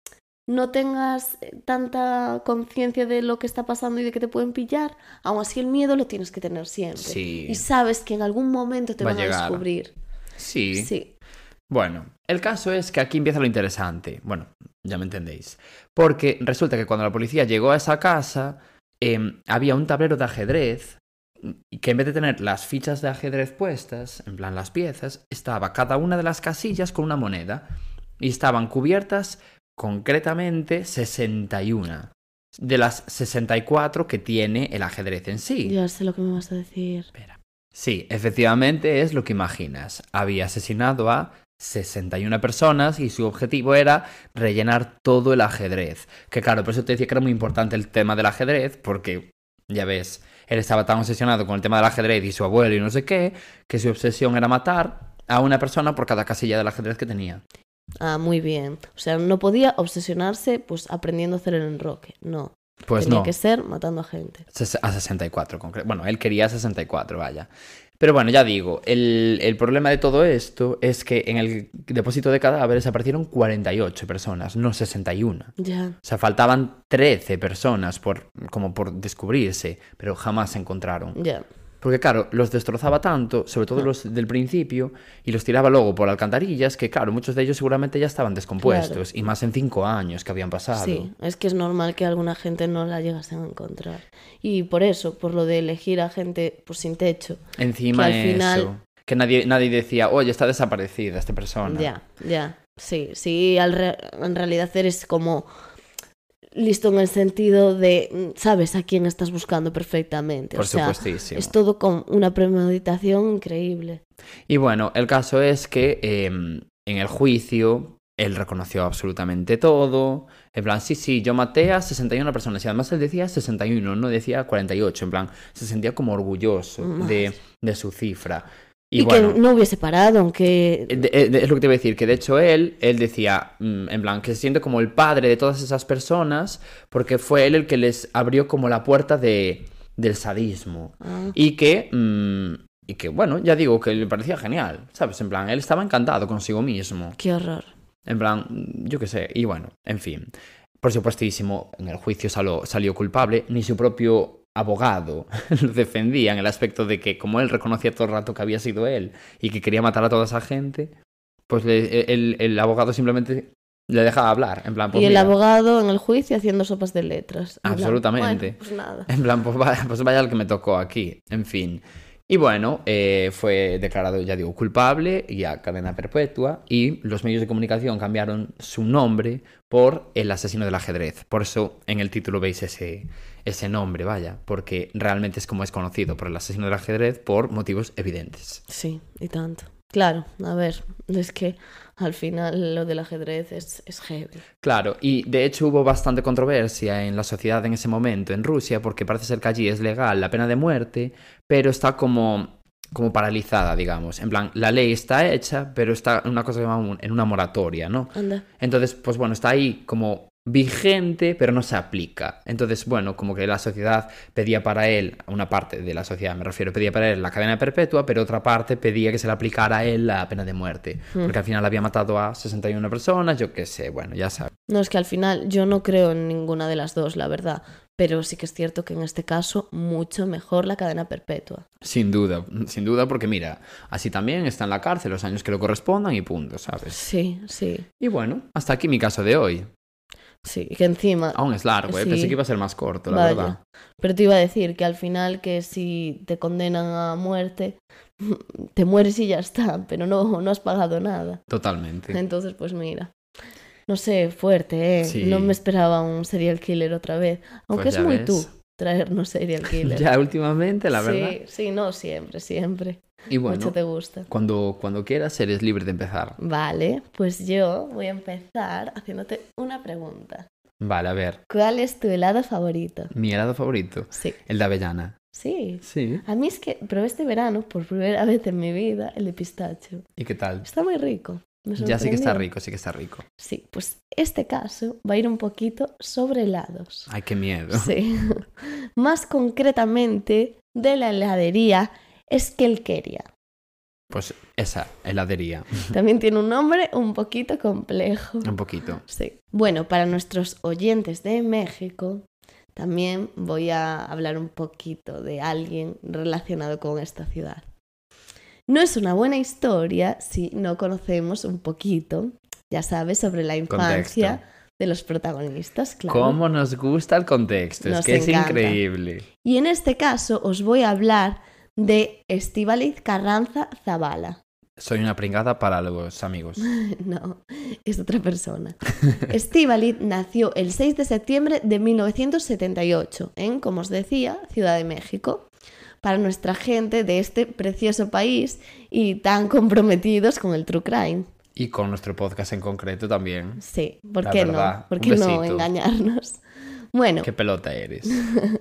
no tengas eh, tanta conciencia de lo que está pasando y de que te pueden pillar, aún así el miedo lo tienes que tener siempre. Sí. Y sabes que en algún momento te Va a van a, llegar. descubrir. Sí. Sí. Bueno, el caso es que aquí empieza lo interesante. Bueno, ya me entendéis. Porque resulta que cuando la policía llegó a esa casa, em, había un tablero de ajedrez que en vez de tener las fichas de ajedrez puestas, en plan las piezas, estaba cada una de las casillas con una moneda. Y estaban cubiertas concretamente 61 de las 64 que tiene el ajedrez en sí. Ya sé lo que me vas a decir. Espera. Sí, efectivamente es lo que imaginas. Había asesinado a 61 personas y su objetivo era rellenar todo el ajedrez. Que claro, por eso te decía que era muy importante el tema del ajedrez, porque ya ves, él estaba tan obsesionado con el tema del ajedrez y su abuelo y no sé qué, que su obsesión era matar a una persona por cada casilla del ajedrez que tenía. Ah, muy bien. O sea, no podía obsesionarse pues aprendiendo a hacer el enroque. No. Pues Tenía no. que ser matando a gente. A 64, concre- bueno, él quería 64, vaya. Pero bueno, ya digo, el, el problema de todo esto es que en el depósito de cadáveres aparecieron 48 personas, no 61. Ya. O sea, faltaban 13 personas por, como por descubrirse, pero jamás se encontraron. Ya. Porque claro, los destrozaba tanto, sobre todo los del principio, y los tiraba luego por alcantarillas, que claro, muchos de ellos seguramente ya estaban descompuestos, y más en cinco años que habían pasado. Sí, es que es normal que alguna gente no la llegasen a encontrar. Y por eso, por lo de elegir a gente pues sin techo. Encima Que al final- eso, que nadie, nadie decía, oye, está desaparecida esta persona. Ya, ya. Sí, sí, al re- en realidad eres como listo en el sentido de mm, sabes a quién estás buscando perfectamente. Por o sea, supuestísimo. es todo con una premeditación increíble. Y bueno, el caso es que eh, en el juicio él reconoció absolutamente todo. En plan, sí, sí, yo maté a 61 personas. Y además él decía 61, no decía 48. En plan, se sentía como orgulloso de, de su cifra. Y, Y, bueno, que no hubiese parado, aunque... eh, de- eh, de- es lo que te iba a decir, que de hecho él, él decía, mm, en plan, que se siente como el padre de todas esas personas, porque fue él el que les abrió como la puerta de, del sadismo. Ah, Y que, mm, y que, bueno, ya digo, que le parecía genial, ¿sabes? En plan, él estaba encantado consigo mismo. qué horror. En plan, yo qué sé, y bueno, en fin. Por supuestísimo, en el juicio salió, salió culpable, ni su propio abogado lo defendía en el aspecto de que como él reconocía todo el rato que había sido él y que quería matar a toda esa gente, pues le- el, el abogado simplemente Le dejaba hablar, en plan, pues y el mira, abogado en el juicio haciendo sopas de letras. En plan, Absolutamente. bueno, pues nada. En plan, pues vaya, pues vaya el que me tocó aquí. En fin. Y bueno, eh, fue declarado, ya digo, culpable y a cadena perpetua. Y los medios de comunicación cambiaron su nombre por el asesino del ajedrez. Por eso en el título veis ese, ese nombre, vaya. Porque realmente es como es conocido por el asesino del ajedrez por motivos evidentes. Sí, y tanto. Claro, a ver, es que al final lo del ajedrez es, es heavy. Claro, y de hecho hubo bastante controversia en la sociedad en ese momento en Rusia, porque parece ser que allí es legal la pena de muerte, pero está como, como paralizada, digamos. En plan, la ley está hecha, pero está en una cosa que en una moratoria, ¿no? Anda. Entonces, pues bueno, está ahí como vigente, pero no se aplica. Entonces, bueno, como que la sociedad pedía para él, una parte de la sociedad me refiero, pedía para él la cadena perpetua, pero otra parte pedía que se le aplicara a él la pena de muerte. Porque al final había matado a 61 personas, yo qué sé, bueno, ya sabes. No, es que al final yo no creo en ninguna de las dos, la verdad. Pero sí que es cierto que en este caso mucho mejor la cadena perpetua. Sin duda, sin duda, porque mira, así también está en la cárcel los años que le correspondan y punto, ¿sabes? Sí, sí, Y bueno, hasta aquí mi caso de hoy. Sí. Que encima... Aún es largo, ¿eh? Sí. pensé que iba a ser más corto, la Vaya. verdad. Pero te iba a decir que al final que si te condenan a muerte, te mueres y ya está, pero no, no has pagado nada. Totalmente. Entonces, pues mira. No sé, fuerte, ¿eh? Sí. No me esperaba un serial killer otra vez. Aunque Pues es muy ves. tú traernos serial killer. Ya últimamente, la verdad. Sí, sí, no, siempre, siempre. Y bueno, Mucho te gusta. cuando, cuando quieras eres libre de empezar. Vale, pues yo voy a empezar haciéndote una pregunta. Vale, a ver. ¿Cuál es tu helado favorito? Mi helado favorito, Sí, el de avellana. sí. Sí. A mí es que probé este verano, por primera vez en mi vida, el de pistacho. ¿Y qué tal? Está muy rico. Ya sí que está rico, sí que está rico. Sí, pues este caso va a ir un poquito sobre helados. Ay, qué miedo. Sí. Más concretamente de la heladería Skelkeria. Pues esa, heladería. También tiene un nombre un poquito complejo. Un poquito. Sí. Bueno, para nuestros oyentes de México, también voy a hablar un poquito de alguien relacionado con esta ciudad. No es una buena historia si no conocemos un poquito, ya sabes, sobre la infancia Contexto. de los protagonistas, claro. ¿Cómo nos gusta el contexto? Nos es que encanta. es increíble. Y en este caso os voy a hablar de Estíbaliz Carranza Zavala. Soy una pringada para los amigos. No, es otra persona. Estíbaliz nació el 6 de septiembre de 1978 en, como os decía, Ciudad de México. Para nuestra gente de este precioso país y tan comprometidos con el true crime. Y con nuestro podcast en concreto también. Sí, ¿por La qué verdad, no? ¿Por qué no engañarnos? Bueno, Qué pelota eres.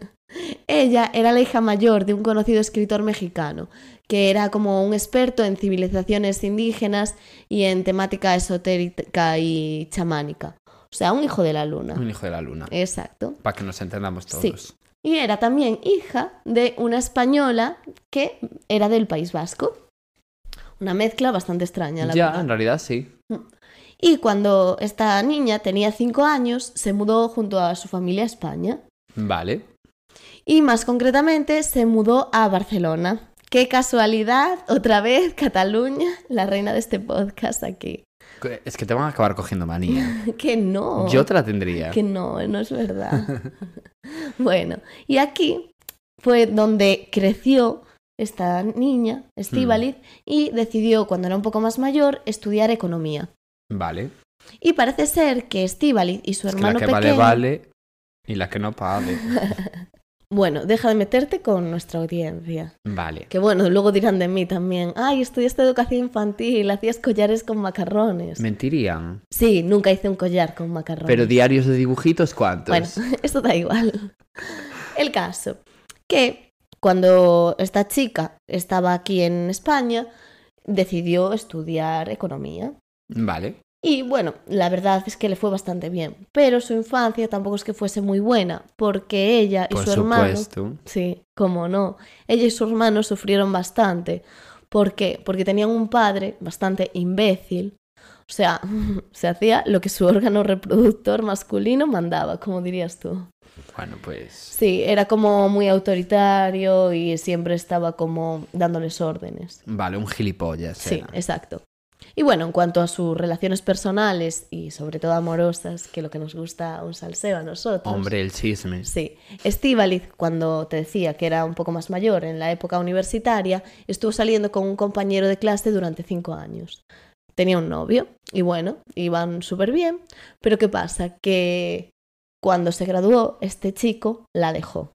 Ella era la hija mayor de un conocido escritor mexicano, que era como un experto en civilizaciones indígenas y en temática esotérica y chamánica. O sea, un hijo de la luna. Un hijo de la luna. Exacto. Para que nos entendamos Sí. Y era también hija de una española que era del País Vasco. Una mezcla bastante extraña, la Ya, verdad. en realidad sí. Y cuando esta niña tenía cinco años, se mudó junto a su familia a España. Vale. Y más concretamente se mudó a Barcelona. Qué casualidad, otra vez Cataluña, la reina de este podcast aquí. Es que te van a acabar cogiendo manía. Que no. Yo te la tendría. Que no, no es verdad. bueno, y aquí fue donde creció esta niña, Estíbaliz, y decidió, cuando era un poco más mayor, estudiar economía. Vale. Y parece ser que Estíbaliz y su Es que la hermano que pequeño... vale, vale. Y la que no vale. Bueno, deja de meterte con nuestra audiencia. Vale. Que bueno, luego dirán de mí también, ay, estudiaste educación infantil, hacías collares con macarrones. Mentirían. Sí, nunca hice un collar con macarrones. Pero diarios de dibujitos, ¿cuántos? Bueno, esto da igual. El caso, que cuando esta chica estaba aquí en España, decidió estudiar economía. Vale. Y bueno, la verdad es que le fue bastante bien, pero su infancia tampoco es que fuese muy buena, porque ella y Por su hermano... supuesto. Sí, cómo no. Ella y su hermano sufrieron bastante. ¿Por qué? Porque tenían un padre bastante imbécil. O sea, se hacía lo que su órgano reproductor masculino mandaba, como dirías tú. Bueno, pues. Sí, era como muy autoritario y siempre estaba como dándoles órdenes. Vale, un gilipollas. Sí, era. exacto. Y bueno, en cuanto a sus relaciones personales y sobre todo amorosas, que lo que nos gusta un salseo a nosotros. Hombre, el chisme. Sí. Estíbaliz, cuando te decía que era un poco más mayor en la época universitaria, estuvo saliendo con un compañero de clase durante cinco años. Tenía un novio y bueno, iban súper bien, pero ¿qué pasa? Que cuando se graduó, este chico la dejó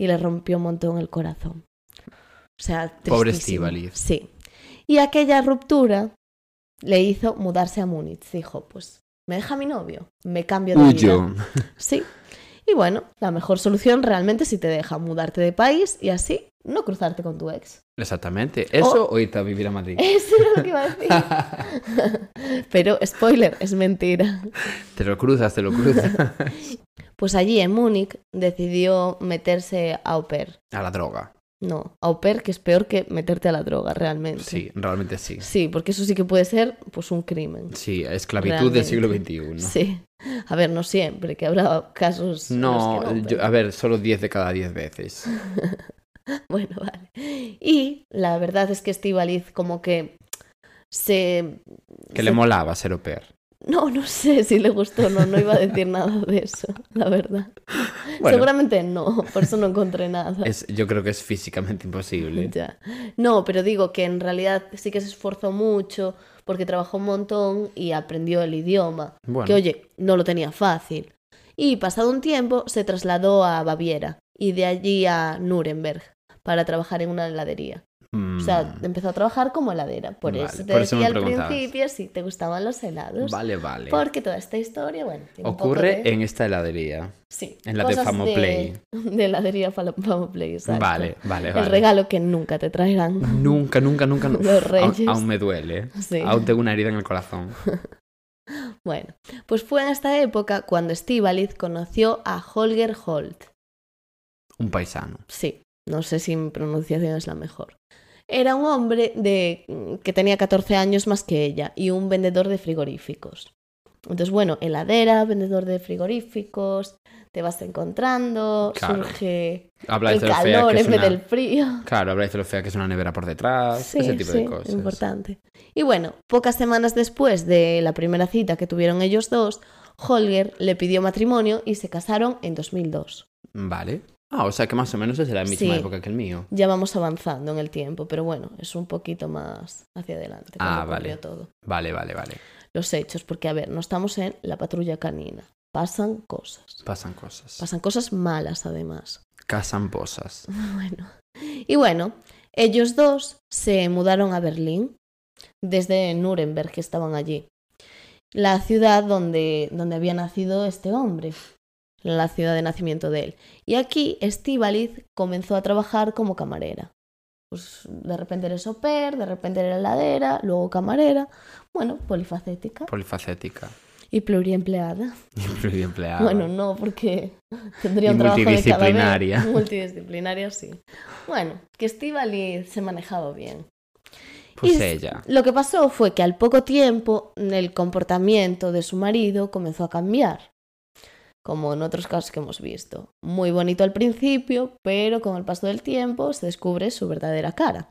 y le rompió un montón el corazón. O sea, Pobre tristísimo. Estíbaliz. Sí. Y aquella ruptura le hizo mudarse a Múnich. Dijo, pues, ¿me deja mi novio? Me cambio de vida. Huyo. Sí. Y bueno, la mejor solución realmente si te deja mudarte de país y así no cruzarte con tu ex. Exactamente. ¿Eso o irte a vivir a Madrid? Eso era lo que iba a decir. Pero, spoiler, es mentira. Te lo cruzas, te lo cruzas. Pues allí en Múnich decidió meterse a au pair. A la droga. No, au pair, que es peor que meterte a la droga, realmente. Sí, realmente sí. Sí, porque eso sí que puede ser pues un crimen. Sí, esclavitud del siglo. XXI. Sí. A ver, no siempre, que habrá casos. No, que pero- a ver, solo 10 de cada 10 veces. Bueno, vale. Y la verdad es que Estivaliz como que se... Que se- le molaba ser au pair. No, no sé si le gustó o no, no iba a decir nada de eso, la verdad. Bueno, Seguramente no, por eso no encontré nada. es, yo creo que es físicamente imposible. Ya. No, pero digo que en realidad sí que se esforzó mucho porque trabajó un montón y aprendió el idioma. Bueno. Que oye, no lo tenía fácil. Y pasado un tiempo se trasladó a Baviera y de allí a Nuremberg para trabajar en una heladería. Mm, O sea, empezó a trabajar como heladera. Por Vale, eso te por eso me decía al principio si te gustaban los helados. Vale, vale. Porque toda esta historia, bueno, tiene un poco Ocurre de- en esta heladería. Sí, en la de Famoplay. De heladería Fala- Famoplay, exacto. Vale, vale, El vale. regalo que nunca te traerán. Nunca, nunca, nunca. nu- Los Aún, reyes. aún me duele. Sí. Aún tengo una herida en el corazón. Bueno, pues fue en esta época cuando Estíbaliz conoció a Holger Holt. Un paisano. Sí, no sé si mi pronunciación es la mejor. Era un hombre de que tenía 14 años más que ella y un vendedor de frigoríficos. Entonces, bueno, heladera, vendedor de frigoríficos, te vas encontrando, Claro. surge el de calor en vez una... del frío. Claro, habláis de lo fea que es una nevera por detrás. Sí, ese tipo sí, de cosas. importante. Y bueno, pocas semanas después de la primera cita que tuvieron ellos dos, Holger le pidió matrimonio y se casaron en 2002. Vale. Ah, o sea que más o menos es de la misma Sí. época que el mío. Ya vamos avanzando en el tiempo, pero bueno, es un poquito más hacia adelante. Ah, vale. todo. Vale, vale, vale. Los hechos, porque a ver, no estamos en la patrulla canina. Pasan cosas. Pasan cosas. Pasan cosas malas además. Casan posas. Bueno. Y bueno, ellos dos se mudaron a Berlín desde Nuremberg, que estaban allí. La ciudad donde, donde había nacido este hombre. La ciudad de nacimiento de él. Y aquí Estíbaliz comenzó a trabajar como camarera. Pues de repente eres au pair, de repente era heladera, luego camarera. Bueno, polifacética Polifacética. y pluriempleada. Y empleada. Bueno, no, porque tendría Y un trabajo de cada vez. multidisciplinaria. Multidisciplinaria, sí. Bueno, que Estíbaliz se manejaba bien. Pues Y ella. Lo que pasó fue que al poco tiempo el comportamiento de su marido comenzó a cambiar. Como en otros casos que hemos visto. Muy bonito al principio, pero con el paso del tiempo se descubre su verdadera cara.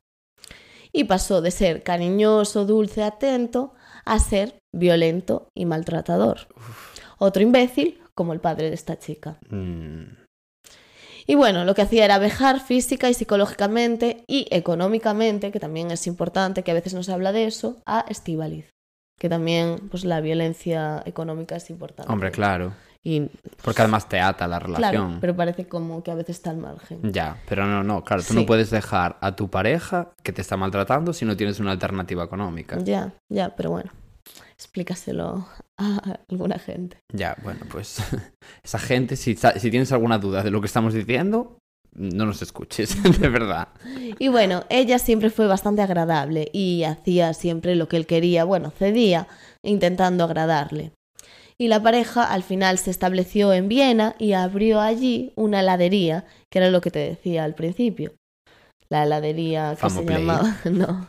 Y pasó de ser cariñoso, dulce, atento, a ser violento y maltratador. Otro imbécil como el padre de esta chica. Mm, Y bueno, lo que hacía era vejar física y psicológicamente y económicamente, que también es importante, que a veces no se habla de eso, a Estíbaliz. Que también, pues la violencia económica es importante. Hombre, claro. Y, Porque además te ata la claro, relación. pero parece como que a veces está al margen. Ya, pero no, no, claro, tú Sí. no puedes dejar a tu pareja que te está maltratando si no tienes una alternativa económica. Ya, ya, pero bueno, explícaselo a alguna gente. Ya, bueno, pues esa gente, si, si tienes alguna duda de lo que estamos diciendo, no nos escuches, de verdad. Y bueno, ella siempre fue bastante agradable y hacía siempre lo que él quería, bueno, cedía intentando agradarle. Y la pareja al final se estableció en Viena y abrió allí una heladería, que era lo que te decía al principio. La heladería que se llamaba... No,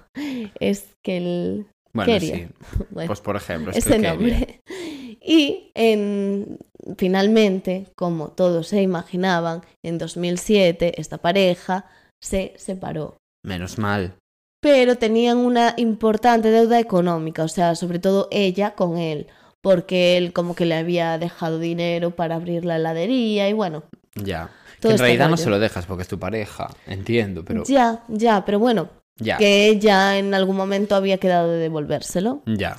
es que el... Bueno, sí. bueno, Pues por ejemplo, es ese que quería. nombre. Y en, finalmente, como todos se imaginaban, en 2007 esta pareja se separó. Menos mal. pero tenían una importante deuda económica, o sea, sobre todo ella con él, porque él como que le había dejado dinero para abrir la heladería y bueno, Ya. Que en este realidad no se lo dejas porque es tu pareja. Entiendo, pero. ya, ya, pero bueno, Ya. que ella en algún momento había quedado de devolvérselo. Ya.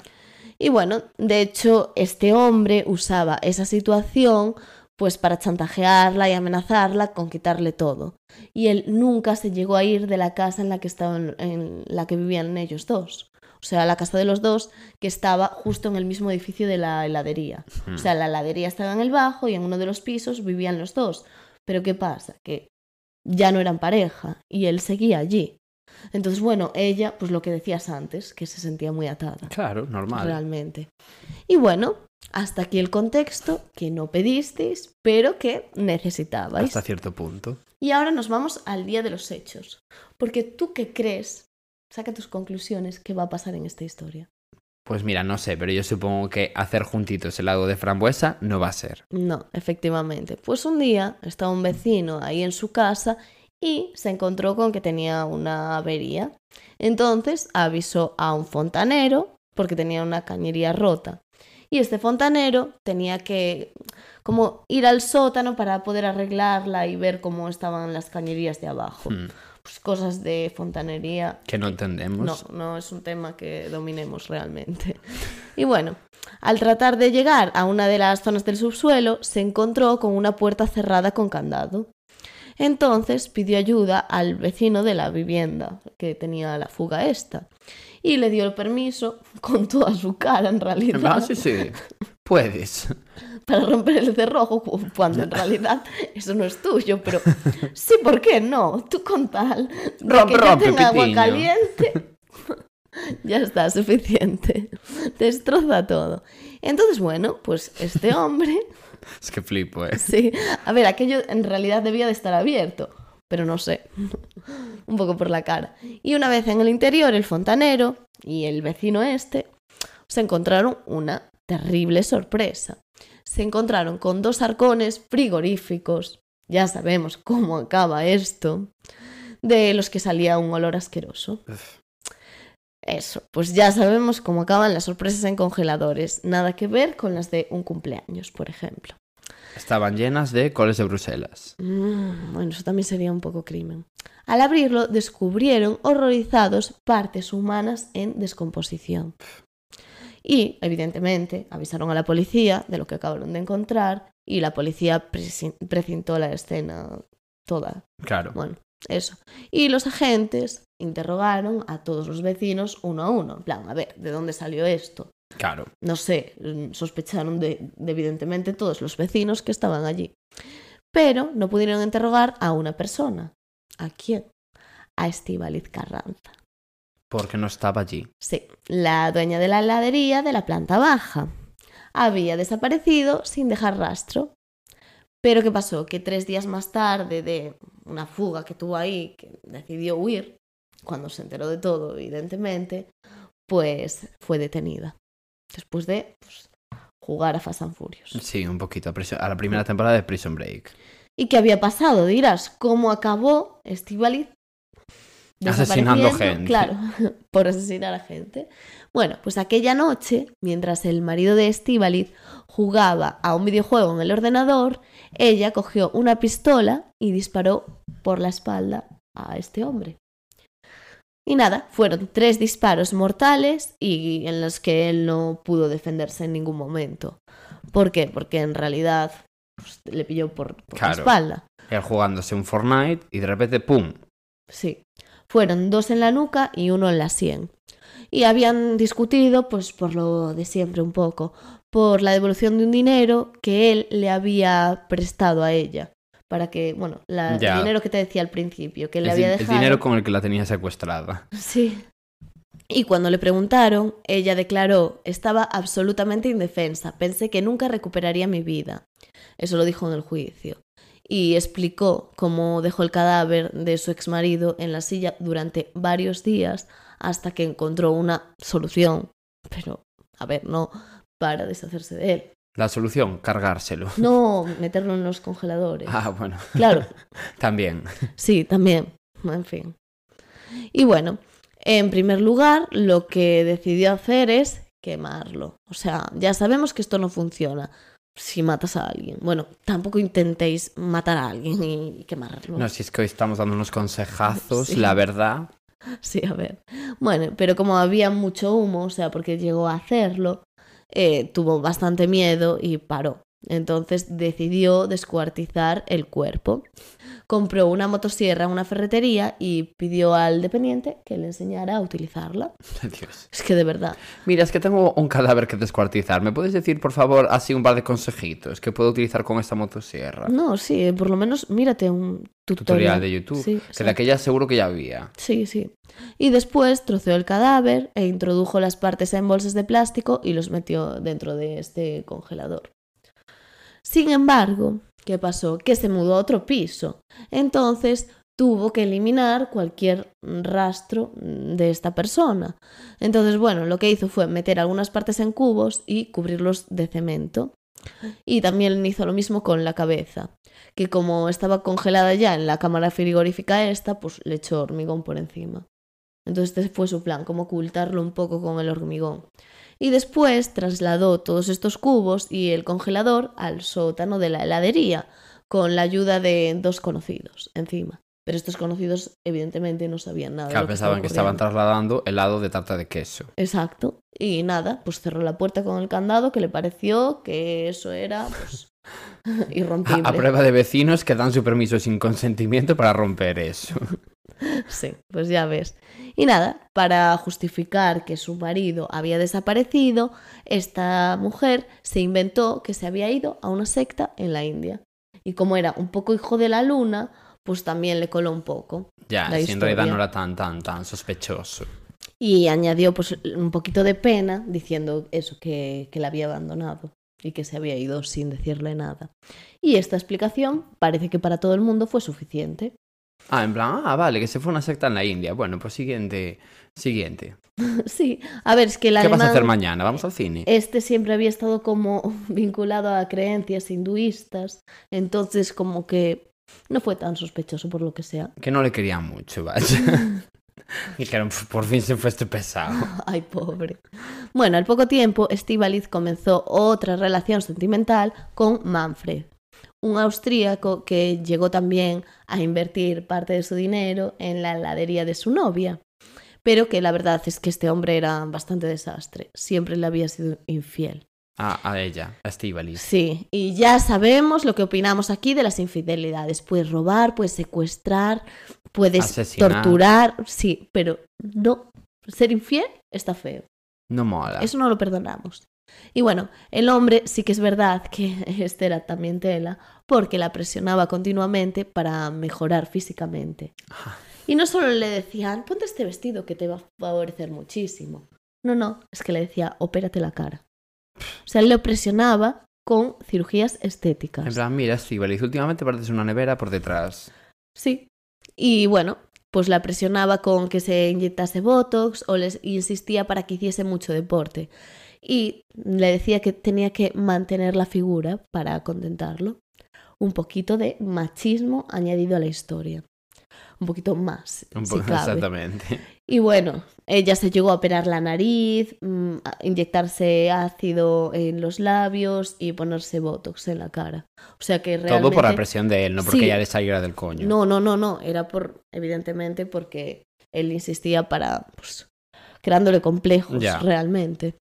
Y bueno, de hecho, este hombre usaba esa situación pues para chantajearla y amenazarla con quitarle todo. Y él nunca se llegó a ir de la casa en la que estaban en la que vivían ellos dos. O sea, la casa de los dos que estaba justo en el mismo edificio de la heladería. O sea, la heladería estaba en el bajo y en uno de los pisos vivían los dos. Pero ¿qué pasa? Que ya no eran pareja y él seguía allí. Entonces, bueno, ella, pues lo que decías antes, que se sentía muy atada Claro, normal. realmente. Y bueno, hasta aquí el contexto que no pedisteis, pero que necesitabais. Hasta cierto punto. Y ahora nos vamos al día de los hechos. Porque tú qué crees, saca tus conclusiones, qué va a pasar en esta historia. Pues mira, no sé, pero yo supongo que hacer juntitos helado de frambuesa no va a ser. No, efectivamente. Pues un día estaba un vecino ahí en su casa y se encontró con que tenía una avería. Entonces avisó a un fontanero porque tenía una cañería rota. Y este fontanero tenía que como ir al sótano para poder arreglarla y ver cómo estaban las cañerías de abajo. Hmm, Pues cosas de fontanería que no entendemos. no, no es un tema que dominemos realmente. Y bueno, al tratar de llegar a una de las zonas del subsuelo, se encontró con una puerta cerrada con candado. Entonces pidió ayuda al vecino de la vivienda, que tenía la fuga esta, y le dio el permiso, con toda su cara en realidad, Ah, sí, sí. Puedes. Para romper el cerrojo, cu- cuando en realidad eso no es tuyo, pero sí, ¿por qué no? Tú con tal de Rompe, que tenga agua caliente, ya está, suficiente. Destroza todo. Entonces, bueno, pues este hombre, Es que flipo, ¿eh? sí, a ver, aquello en realidad debía de estar abierto, pero no sé, un poco por la cara. Y una vez en el interior, el fontanero y el vecino este se encontraron una terrible sorpresa. Se encontraron con dos arcones frigoríficos, ya sabemos cómo acaba esto, de los que salía un olor asqueroso. Uf. Eso, pues ya sabemos cómo acaban las sorpresas en congeladores. Nada que ver con las de un cumpleaños, por ejemplo. Estaban llenas de coles de Bruselas. Mm, bueno, eso también sería un poco crimen. Al abrirlo, descubrieron horrorizados partes humanas en descomposición. Y, evidentemente, avisaron a la policía de lo que acabaron de encontrar y la policía precintó la escena toda. Claro. Bueno, eso. Y los agentes interrogaron a todos los vecinos uno a uno. En plan, a ver, ¿de dónde salió esto? Claro. no sé, mm, sospecharon de, de, evidentemente todos los vecinos que estaban allí. Pero no pudieron interrogar a una persona. ¿A quién? A Estíbaliz Carranza. Porque no estaba allí. Sí, la dueña de la heladería de la planta baja. Había desaparecido sin dejar rastro. Pero ¿qué pasó? Que tres días más tarde de una fuga que tuvo ahí, que decidió huir, cuando se enteró de todo, evidentemente, pues fue detenida. Después de pues, jugar a Fast and Furious. Sí, un poquito. A, la primera temporada de Prison Break. ¿Y qué había pasado? Dirás, ¿cómo acabó Estivaliz? Asesinando gente. Claro, por asesinar a gente. Bueno, pues aquella noche, mientras el marido de Estivaliz jugaba a un videojuego en el ordenador, ella cogió una pistola y disparó por la espalda a este hombre. Y nada, fueron tres disparos mortales y en los que él no pudo defenderse en ningún momento. ¿Por qué? Porque en realidad pues, le pilló por, por Claro. la espalda. Él jugándose un Fortnite y de repente, ¡pum! Sí. Fueron dos en la nuca y uno en la sien. Y habían discutido, pues por lo de siempre un poco, por la devolución de un dinero que él le había prestado a ella. Para que, bueno, la- el dinero que te decía al principio, que le El, había di- el dejado. dinero con el que la tenía secuestrada. Sí. Y cuando le preguntaron, ella declaró, estaba absolutamente indefensa, pensé que nunca recuperaría mi vida. Eso lo dijo en el juicio. Y explicó cómo dejó el cadáver de su exmarido en la silla durante varios días hasta que encontró una solución. Pero, a ver, no para deshacerse de él. La solución, cargárselo. No meterlo en los congeladores. Ah, bueno. Claro, También. Sí, también. En fin. Y bueno, En primer lugar, lo que decidió hacer es quemarlo. O sea, ya sabemos que esto no funciona si matas a alguien. Bueno, tampoco intentéis matar a alguien y quemarlo. No, si es que hoy estamos dando unos consejazos, Sí. la verdad. Sí, a ver. Bueno, pero como había mucho humo, o sea, porque llegó a hacerlo, eh, tuvo bastante miedo y paró. Entonces decidió descuartizar el cuerpo. Compró una motosierra en una ferretería y pidió al dependiente que le enseñara a utilizarla. Dios. Es que de verdad. Mira, es que tengo un cadáver que descuartizar. ¿Me puedes decir, por favor, así un par de consejitos que puedo utilizar con esta motosierra? No, sí, por lo menos mírate un tutorial, Tutorial de YouTube. Sí, que de aquella seguro que ya había. Sí, sí. Y después troceó el cadáver e introdujo las partes en bolsas de plástico y los metió dentro de este congelador. Sin embargo, ¿qué pasó? Que se mudó a otro piso. Entonces tuvo que eliminar cualquier rastro de esta persona. Entonces, bueno, lo que hizo fue meter algunas partes en cubos y cubrirlos de cemento. Y también hizo lo mismo con la cabeza, que como estaba congelada ya en la cámara frigorífica esta, pues le echó hormigón por encima. Entonces este fue su plan, como ocultarlo un poco con el hormigón. Y después trasladó todos estos cubos y el congelador al sótano de la heladería, con la ayuda de dos conocidos encima. Pero estos conocidos evidentemente no sabían nada. de Claro, lo que pensaban que estaba estaban trasladando helado de tarta de queso. Exacto. Y nada, pues cerró la puerta con el candado que le pareció que eso era pues irrompible. A, a prueba de vecinos que dan su permiso sin consentimiento para romper eso. Sí, pues ya ves. Y nada, para justificar que su marido había desaparecido, esta mujer se inventó que se había ido a una secta en la India. Y como era un poco hijo de la luna, pues también le coló un poco. Ya, La si en realidad no era tan, tan, tan sospechoso. Y añadió pues un poquito de pena diciendo eso, que, que la había abandonado y que se había ido sin decirle nada. Y esta explicación parece que para todo el mundo fue suficiente. Ah, en plan, ah, vale, que se fue una secta en la India. Bueno, pues siguiente, siguiente. sí, a ver, es que el ¿Qué vas a hacer mañana? ¿Vamos al cine? Este siempre había estado como vinculado a creencias hinduistas, entonces como que no fue tan sospechoso por lo que sea. Que no le querían mucho, vaya. Dijeron, "Pf, por fin se fue este pesado. Ay, pobre. Bueno, al poco tiempo, Estíbaliz comenzó otra relación sentimental con Manfred, un austríaco que llegó también a invertir parte de su dinero en la heladería de su novia. Pero que la verdad es que este hombre era bastante desastre, siempre le había sido infiel. Ah, a ella, a Estíbaliz. Sí, y ya sabemos lo que opinamos aquí de las infidelidades. Puedes robar, puedes secuestrar, puedes Asesinar. torturar, sí, pero no, ser infiel está feo. No mola. Eso no lo perdonamos. Y bueno, el hombre sí que es verdad que este era también tela, porque la presionaba continuamente para mejorar físicamente. Y no solo le decían, ponte este vestido que te va a favorecer muchísimo. No, no, es que le decía, opérate la cara. O sea, él le presionaba con cirugías estéticas. En plan, mira, Estíbaliz, últimamente pareces una nevera por detrás. Sí. Y bueno, pues la presionaba con que se inyectase Botox o les insistía para que hiciese mucho deporte. Y le decía que tenía que mantener la figura para contentarlo. Un poquito de machismo añadido a la historia. Un poquito más. Un si poco, cabe. exactamente. Y bueno, ella se llegó a operar la nariz, mm, a inyectarse ácido en los labios y ponerse botox en la cara. O sea que realmente... Todo por la presión de él, no porque Sí. ella le saliera del coño. No, no, no, no. Era por, evidentemente, porque él insistía para, pues, creándole complejos Ya. realmente.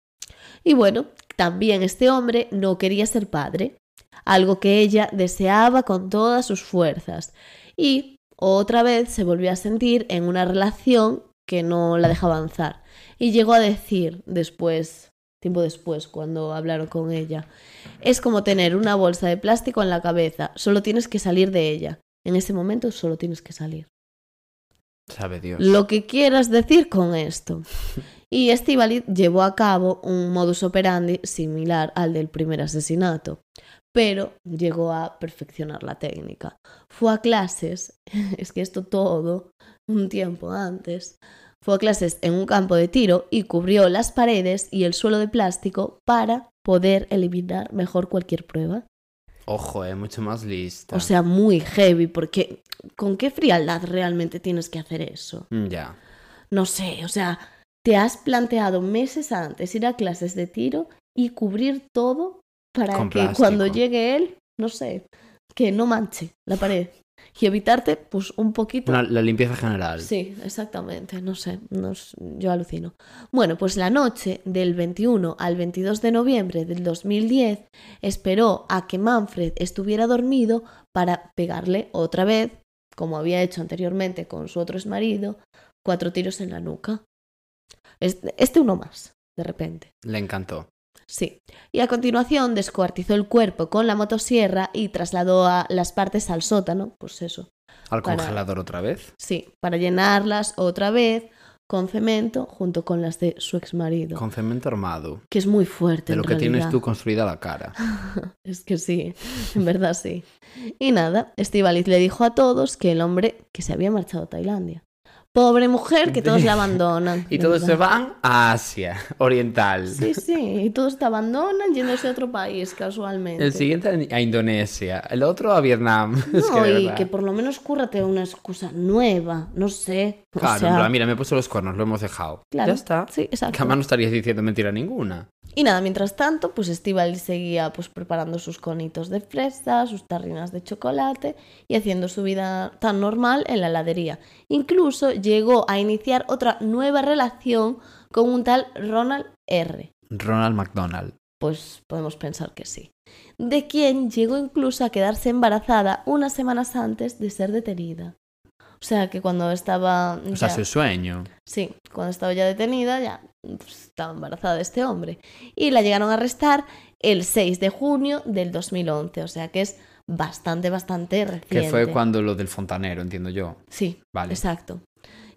Y bueno, también este hombre no quería ser padre, algo que ella deseaba con todas sus fuerzas. Y otra vez se volvió a sentir en una relación que no la dejaba avanzar. Y llegó a decir después, tiempo después, cuando hablaron con ella, es como tener una bolsa de plástico en la cabeza, solo tienes que salir de ella. En ese momento solo tienes que salir. Sabe Dios. Lo que quieras decir con esto. Y Estíbaliz llevó a cabo un modus operandi similar al del primer asesinato, pero llegó a perfeccionar la técnica. Fue a clases, es que esto todo, un tiempo antes, fue a clases en un campo de tiro y cubrió las paredes y el suelo de plástico para poder eliminar mejor cualquier prueba. Ojo, eh, mucho más lista. O sea, muy heavy, porque ¿con qué frialdad realmente tienes que hacer eso? Mm, Ya. no sé, o sea, te has planteado meses antes ir a clases de tiro y cubrir todo para Con que plástico. cuando llegue él, no sé, que no manche la pared y evitarte pues un poquito Una- la limpieza general. Sí, exactamente, no sé, yo alucino. Bueno, pues la noche del 21 al 22 de noviembre del 2010 esperó a que Manfred estuviera dormido para pegarle otra vez, como había hecho anteriormente con su otro exmarido, cuatro tiros en la nuca. Este, este uno más, de repente. Le encantó. Sí. Y a continuación descuartizó el cuerpo con la motosierra y trasladó a las partes al sótano, pues eso, Al Para- congelador otra vez. Sí, para llenarlas otra vez con cemento junto con las de su exmarido. Con cemento armado. Que es muy fuerte. De lo en que tienes tú construida la cara. Es que sí, en verdad sí. Y nada, Estivaliz le dijo a todos que el hombre que se había marchado a Tailandia. Pobre mujer que todos la abandonan. Y todos se verdad. van a Asia Oriental. Sí, sí, y todos te abandonan yéndose a otro país casualmente. El siguiente a Indonesia. El otro a Vietnam. es que No, y que por lo menos cúrrate una excusa nueva, no sé. O Claro, sea, en plan, mira, me puso los cuernos, lo hemos dejado. claro, Ya está. Sí, exacto. Jamás no estarías diciendo mentira ninguna. Y nada, mientras tanto, pues Estíbal seguía pues preparando sus conitos de fresa, sus tarrinas de chocolate y haciendo su vida tan normal en la heladería. Incluso llegó a iniciar otra nueva relación con un tal Ronald R. Ronald McDonald. Pues podemos pensar que sí. De quien llegó incluso a quedarse embarazada unas semanas antes de ser detenida. O sea que cuando estaba... O sea, ya- su sueño. Sí, cuando estaba ya detenida, ya pues, estaba embarazada de este hombre. Y la llegaron a arrestar el 6 de junio del 2011, o sea que es bastante, bastante reciente. Que fue cuando lo del fontanero, entiendo yo. Sí, Vale. exacto.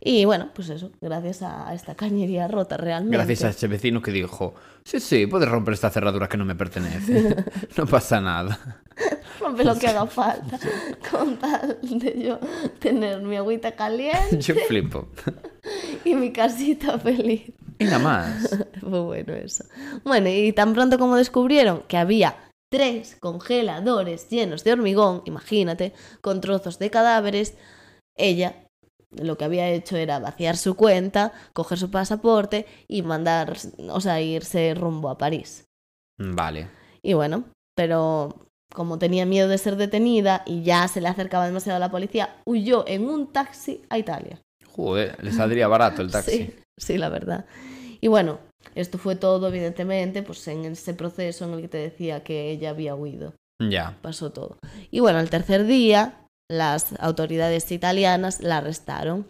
Y bueno, pues eso, gracias a esta cañería rota realmente. Gracias a ese vecino que dijo, sí, sí, puedes romper esta cerradura que no me pertenece. no pasa nada. Rompe lo que haga falta, con tal de yo tener mi agüita caliente Yo flipo. y mi casita feliz. Y nada más. Fue bueno eso. Bueno, y tan pronto como descubrieron que había tres congeladores llenos de hormigón, imagínate, con trozos de cadáveres, ella lo que había hecho era vaciar su cuenta, coger su pasaporte y mandar, o sea, irse rumbo a París. Vale. Y bueno, pero como tenía miedo de ser detenida y ya se le acercaba demasiado a la policía, huyó en un taxi a Italia. Joder, le saldría barato el taxi. Sí, sí, la verdad. Y bueno, esto fue todo, evidentemente, pues en ese proceso en el que te decía que ella había huido. Ya. Pasó todo. Y bueno, el tercer día, las autoridades italianas la arrestaron.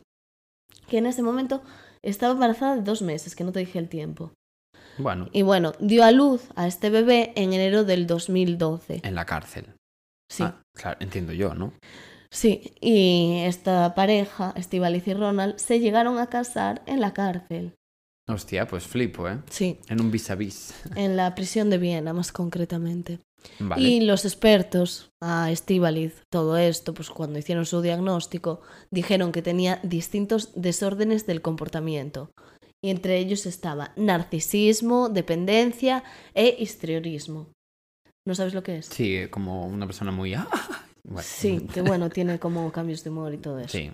Que en ese momento estaba embarazada de dos meses, que no te dije el tiempo. Bueno, Y bueno, dio a luz a este bebé en enero del 2012. en la cárcel. Sí. Ah, claro, entiendo yo, ¿no? Sí, y esta pareja, Estivaliz y Ronald, se llegaron a casar en la cárcel. Hostia, pues flipo, ¿eh? Sí, En un vis a vis. en la prisión de Viena, más concretamente. Vale. Y los expertos, a Estíbaliz, todo esto, pues cuando hicieron su diagnóstico, dijeron que tenía distintos desórdenes del comportamiento. Y entre ellos estaba narcisismo, dependencia e histrionismo. ¿No sabes lo que es? Sí, como una persona muy... Bueno, Sí, que bueno, tiene como cambios de humor y todo eso. Sí.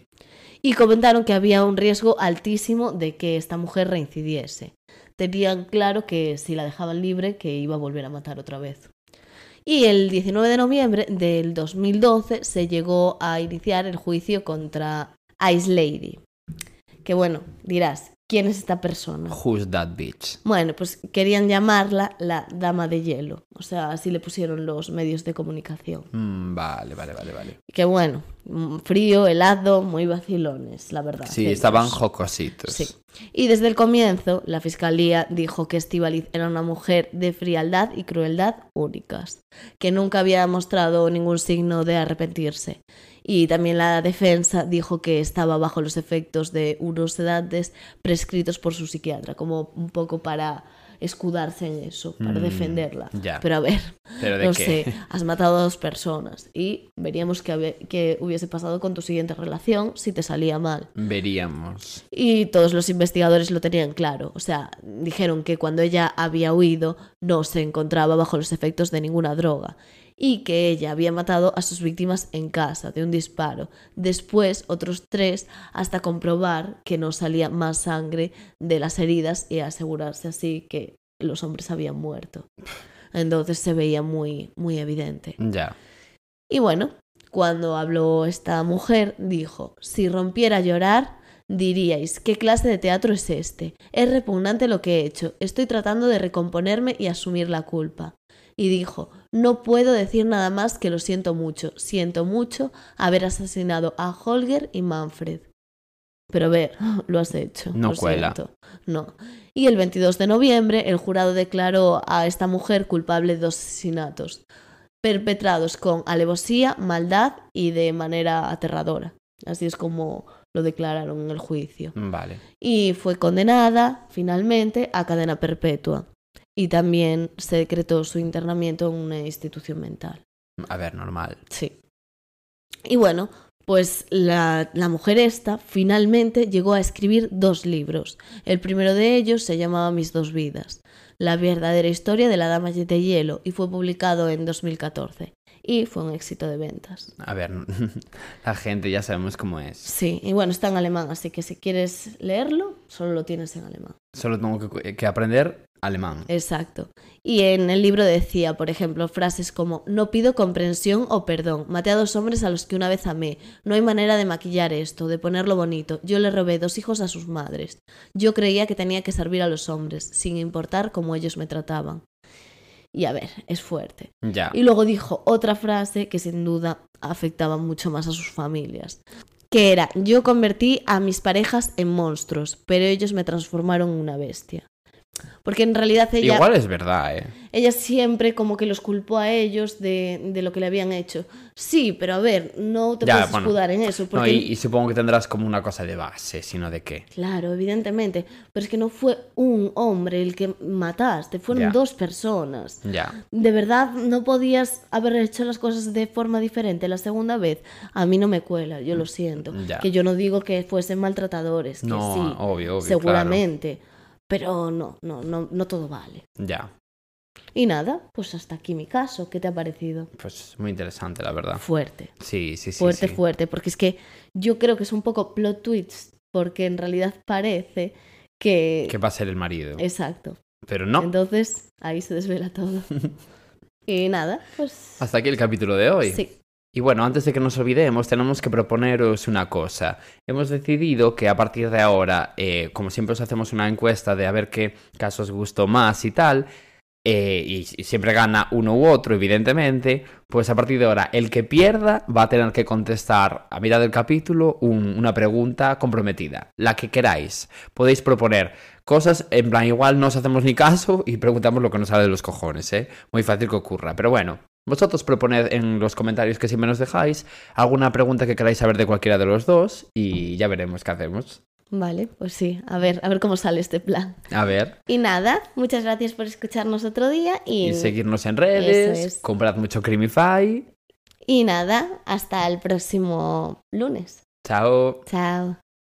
Y comentaron que había un riesgo altísimo de que esta mujer reincidiese. Tenían claro que si la dejaban libre, que iba a volver a matar otra vez. Y el 19 de noviembre del 2012 se llegó a iniciar el juicio contra Ice Lady. Que bueno, dirás, ¿quién es esta persona? Who's that bitch? Bueno, pues querían llamarla la Dama de Hielo. O sea, así le pusieron los medios de comunicación. Mm, vale, vale, vale, vale. Que bueno, mm, frío, helado, muy vacilones, la verdad. Sí, estaban jocositos. Sí. Y desde el comienzo, la fiscalía dijo que Estíbaliz era una mujer de frialdad y crueldad únicas, que nunca había mostrado ningún signo de arrepentirse. Y también la defensa dijo que estaba bajo los efectos de unos sedantes prescritos por su psiquiatra, como un poco para escudarse en eso, para Mm, defenderla. ya. Pero a ver, ¿Pero de no qué? sé, has matado a dos personas y veríamos que hubiese pasado con tu siguiente relación si te salía mal. Veríamos. Y todos los investigadores lo tenían claro. O sea, dijeron que cuando ella había huido no se encontraba bajo los efectos de ninguna droga. Y que ella había matado a sus víctimas en casa de un disparo. Después otros tres hasta comprobar que no salía más sangre de las heridas y asegurarse así que los hombres habían muerto. Entonces se veía muy, muy evidente. Ya. Y bueno, cuando habló esta mujer, dijo, si rompiera a llorar, diríais, ¿qué clase de teatro es este? Es repugnante lo que he hecho, estoy tratando de recomponerme y asumir la culpa. Y dijo, no puedo decir nada más que lo siento mucho, siento mucho haber asesinado a Holger y Manfred. Pero ver, lo has hecho. No lo cuela. siento. No. Y el 22 de noviembre, el jurado declaró a esta mujer culpable de dos asesinatos, perpetrados con alevosía, maldad y de manera aterradora. Así es como lo declararon en el juicio. Vale. Y fue condenada, finalmente, a cadena perpetua. Y también se decretó su internamiento en una institución mental. A ver, normal. Sí. Y bueno, pues la, la, mujer esta finalmente llegó a escribir dos libros. El primero de ellos se llamaba Mis dos vidas, la verdadera historia de la dama de hielo, y fue publicado en 2014. Y fue un éxito de ventas. A ver, la gente ya sabemos cómo es. Sí, y bueno, está en alemán, así que si quieres leerlo, solo lo tienes en alemán. Solo tengo que, que aprender alemán. Exacto. Y en el libro decía, por ejemplo, frases como no pido comprensión o perdón, maté a dos hombres a los que una vez amé, no hay manera de maquillar esto, de ponerlo bonito, yo le robé dos hijos a sus madres, yo creía que tenía que servir a los hombres, sin importar cómo ellos me trataban. Y a ver, es fuerte. Ya. Y luego dijo otra frase que sin duda afectaba mucho más a sus familias, que era, yo convertí a mis parejas en monstruos, pero ellos me transformaron en una bestia. Porque en realidad ella. Igual es verdad, ¿eh? Ella siempre como que los culpó a ellos de, de lo que le habían hecho. Sí, pero a ver, no te Ya, puedes bueno. escudar en eso. No, Porque... y, y supongo que tendrás como una cosa de base, sino de qué. Claro, evidentemente. Pero es que no fue un hombre el que mataste, fueron Ya. dos personas. Ya. ¿De verdad no podías haber hecho las cosas de forma diferente la segunda vez? A mí no me cuela, yo lo siento. Ya. Que yo no digo que fuesen maltratadores, que No, sí, obvio, obvio, seguramente. Pero no, no, no, no todo vale. Ya. Y nada, pues hasta aquí mi caso. ¿Qué te ha parecido? Pues muy interesante, la verdad. Fuerte, Sí, sí, sí. fuerte, sí. fuerte. Porque es que yo creo que es un poco plot twist, porque en realidad parece que... Que va a ser el marido. Exacto. Pero no. Entonces, ahí se desvela todo. y nada, pues... Hasta aquí el capítulo de hoy. Sí. Y bueno, antes de que nos olvidemos, tenemos que proponeros una cosa. Hemos decidido que a partir de ahora, eh, como siempre os hacemos una encuesta de a ver qué casos os gustó más y tal, eh, y, siempre gana uno u otro, evidentemente, pues a partir de ahora, el que pierda va a tener que contestar a mitad del capítulo un- una pregunta comprometida, la que queráis. Podéis proponer cosas, en plan, igual no os hacemos ni caso y preguntamos lo que nos sale de los cojones, ¿eh? Muy fácil que ocurra. Pero bueno, vosotros proponed en los comentarios que siempre nos dejáis alguna pregunta que queráis saber de cualquiera de los dos y ya veremos qué hacemos. Vale, pues sí. A ver, a ver cómo sale este plan. A ver, Y nada, muchas gracias por escucharnos otro día y, y seguirnos en redes, es. comprad mucho Creamify. y nada, hasta el próximo lunes. Chao. Chao.